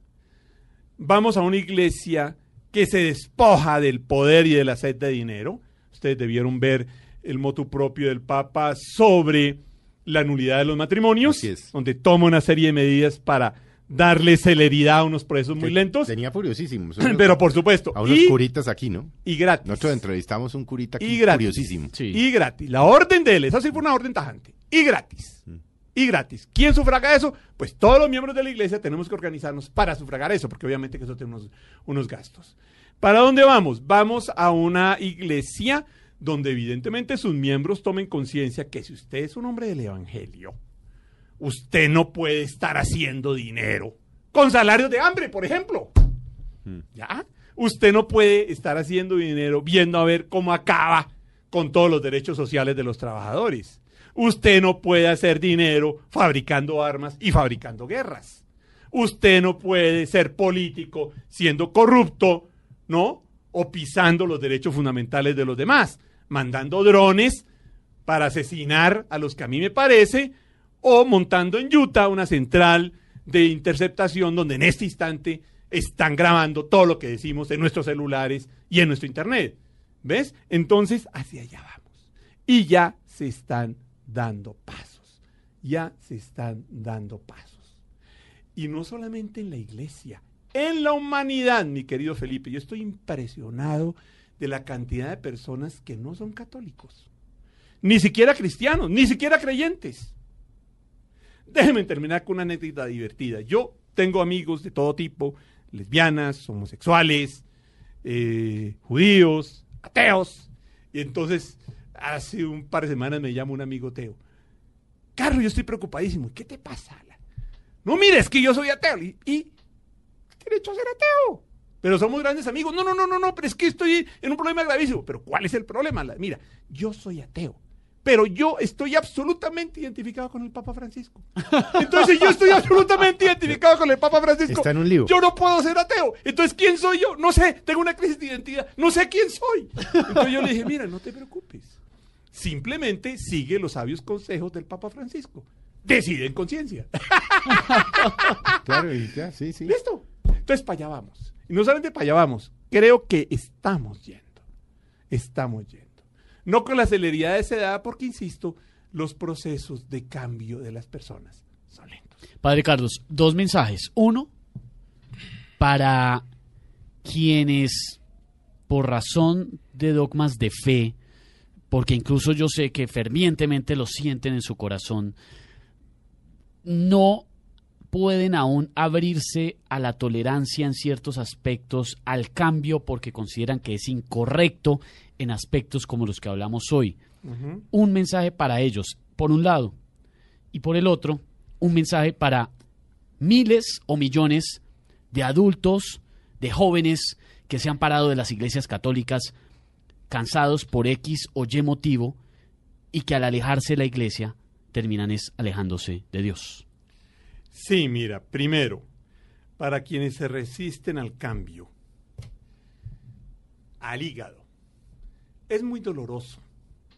Speaker 6: Vamos a una iglesia que se despoja del poder y de la sed de dinero. Ustedes debieron ver el motu propio del Papa sobre la nulidad de los matrimonios,
Speaker 4: Así es.
Speaker 6: donde toma una serie de medidas para darle celeridad a unos procesos muy lentos.
Speaker 4: Tenía furiosísimos. <clears throat>
Speaker 6: Pero por supuesto.
Speaker 4: A unos
Speaker 6: y,
Speaker 4: curitas aquí, ¿no?
Speaker 6: y gratis.
Speaker 4: Nosotros entrevistamos un curita aquí
Speaker 6: Y gratis.
Speaker 4: curiosísimo.
Speaker 5: Sí.
Speaker 6: Y gratis. La orden de él, esa sí fue una orden tajante. Y gratis. Y gratis. ¿Quién sufraga eso? Pues todos los miembros de la iglesia tenemos que organizarnos para sufragar eso, porque obviamente que eso tiene unos, unos gastos. ¿Para dónde vamos? Vamos a una iglesia donde evidentemente sus miembros tomen conciencia que si usted es un hombre del evangelio, usted no puede estar haciendo dinero con salarios de hambre, por ejemplo. ¿Ya? Usted no puede estar haciendo dinero viendo a ver cómo acaba con todos los derechos sociales de los trabajadores. Usted no puede hacer dinero fabricando armas y fabricando guerras. Usted no puede ser político siendo corrupto, ¿no? O pisando los derechos fundamentales de los demás, mandando drones para asesinar a los que a mí me parece, o montando en Utah una central de interceptación donde en este instante están grabando todo lo que decimos en nuestros celulares y en nuestro internet. ¿Ves? Entonces, hacia allá vamos. Y ya se están dando pasos. Ya se están dando pasos. Y no solamente en la iglesia, en la humanidad, mi querido Felipe. Yo estoy impresionado de la cantidad de personas que no son católicos, ni siquiera cristianos, ni siquiera creyentes. Déjenme terminar con una anécdota divertida. Yo tengo amigos de todo tipo, lesbianas, homosexuales, eh, judíos, ateos. Y entonces, hace un par de semanas me llama un amigo ateo. Carlos, yo estoy preocupadísimo. ¿Qué te pasa? No, mire, es que yo soy ateo. Y, y derecho a ser ateo. Pero somos grandes amigos. No, no, no, no, no, pero es que estoy en un problema gravísimo. Pero ¿cuál es el problema? Mira, yo soy ateo. Pero yo estoy absolutamente identificado con el Papa Francisco. Entonces yo estoy absolutamente identificado con el Papa Francisco.
Speaker 4: Está en un lío.
Speaker 6: Yo no puedo ser ateo. Entonces, ¿quién soy yo? No sé, tengo una crisis de identidad. No sé quién soy. Entonces yo le dije, mira, no te preocupes. Simplemente sigue los sabios consejos del Papa Francisco. Decide en conciencia. <laughs>
Speaker 4: Claro, y ya, sí, sí.
Speaker 6: ¿Listo? Entonces, para allá vamos. Y no solamente para allá vamos, creo que estamos yendo. Estamos yendo. No con la celeridad de esa edad, porque, insisto, los procesos de cambio de las personas son lentos.
Speaker 5: Padre Carlos, dos mensajes. Uno, para quienes, por razón de dogmas de fe, porque incluso yo sé que fervientemente lo sienten en su corazón, no pueden aún abrirse a la tolerancia en ciertos aspectos, al cambio, porque consideran que es incorrecto en aspectos como los que hablamos hoy. Un mensaje para ellos, por un lado, y por el otro, un mensaje para miles o millones de adultos, de jóvenes que se han parado de las iglesias católicas cansados por X o Y motivo y que al alejarse de la iglesia terminan es alejándose de Dios.
Speaker 6: Sí, mira, primero, para quienes se resisten al cambio, al hígado, es muy doloroso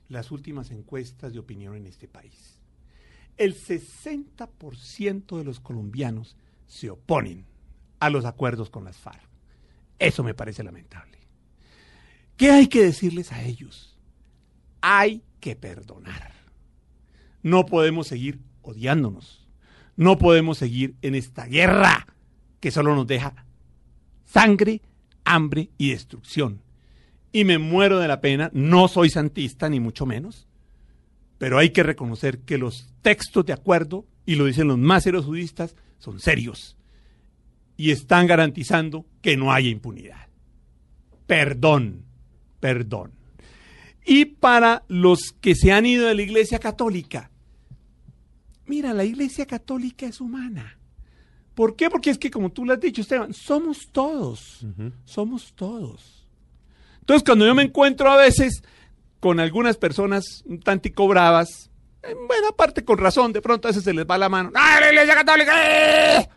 Speaker 6: las últimas encuestas de opinión en este país. El 60% de los colombianos se oponen a los acuerdos con las FARC. Eso me parece lamentable. ¿Qué hay que decirles a ellos? Hay que perdonar. No podemos seguir odiándonos. No podemos seguir en esta guerra que solo nos deja sangre, hambre y destrucción. Y me muero de la pena, no soy santista ni mucho menos, pero hay que reconocer que los textos de acuerdo, y lo dicen los más serios judistas, son serios y están garantizando que no haya impunidad. Perdón, perdón. Y para los que se han ido de la Iglesia Católica, mira, la Iglesia Católica es humana. ¿Por qué? Porque es que, como tú lo has dicho, Esteban, somos todos. Somos todos. Entonces, cuando yo me encuentro a veces con algunas personas un tantico bravas, en buena parte con razón, de pronto a veces se les va la mano. ¡Ah, la Iglesia Católica! ¡Eh!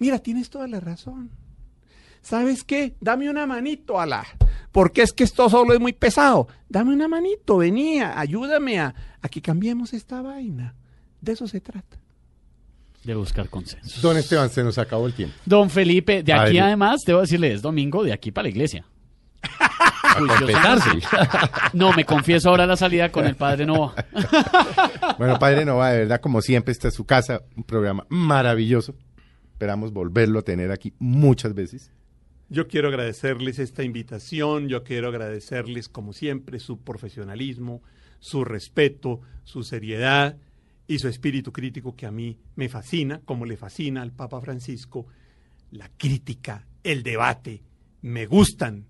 Speaker 6: Mira, tienes toda la razón. ¿Sabes qué? Dame una manito, Alá. Porque es que esto solo es muy pesado. Dame una manito, venía, ayúdame a, a que cambiemos esta vaina. De eso se trata.
Speaker 5: De buscar consenso.
Speaker 4: Don Esteban, se nos acabó el tiempo.
Speaker 5: Don Felipe, de aquí además, debo decirle, es domingo, de aquí para la iglesia. <laughs> No, me confieso ahora la salida con el padre Nova. <laughs>
Speaker 4: Bueno, Padre Nova, de verdad, como siempre, esta es su casa, un programa maravilloso. Esperamos volverlo a tener aquí muchas veces.
Speaker 6: Yo quiero agradecerles esta invitación, yo quiero agradecerles, como siempre, su profesionalismo, su respeto, su seriedad y su espíritu crítico que a mí me fascina, como le fascina al Papa Francisco, la crítica, el debate, me gustan,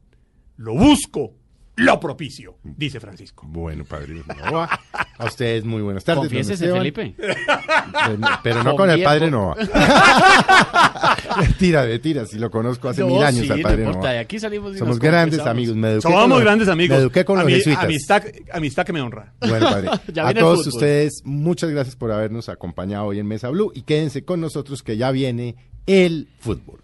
Speaker 6: lo busco, lo propicio, dice Francisco.
Speaker 4: Bueno, Padre Nova, a ustedes muy buenas tardes.
Speaker 5: Confiésese. Felipe.
Speaker 4: No, Pero no con el Padre Nova. mentira, mentira, si lo conozco hace
Speaker 5: No,
Speaker 4: mil años
Speaker 5: sí,
Speaker 4: al
Speaker 5: no
Speaker 4: Padre
Speaker 5: de aquí salimos y
Speaker 4: Somos
Speaker 5: nos
Speaker 4: grandes amigos. Me eduqué
Speaker 6: Somos
Speaker 4: los-
Speaker 6: grandes amigos.
Speaker 4: Me eduqué con los
Speaker 6: Ami-
Speaker 4: jesuitas.
Speaker 6: amistad, amistad que me honra.
Speaker 4: Bueno, padre. <laughs>
Speaker 5: Ya
Speaker 4: a todos ustedes, muchas gracias por habernos acompañado hoy en Mesa Blue y quédense con nosotros que ya viene el fútbol.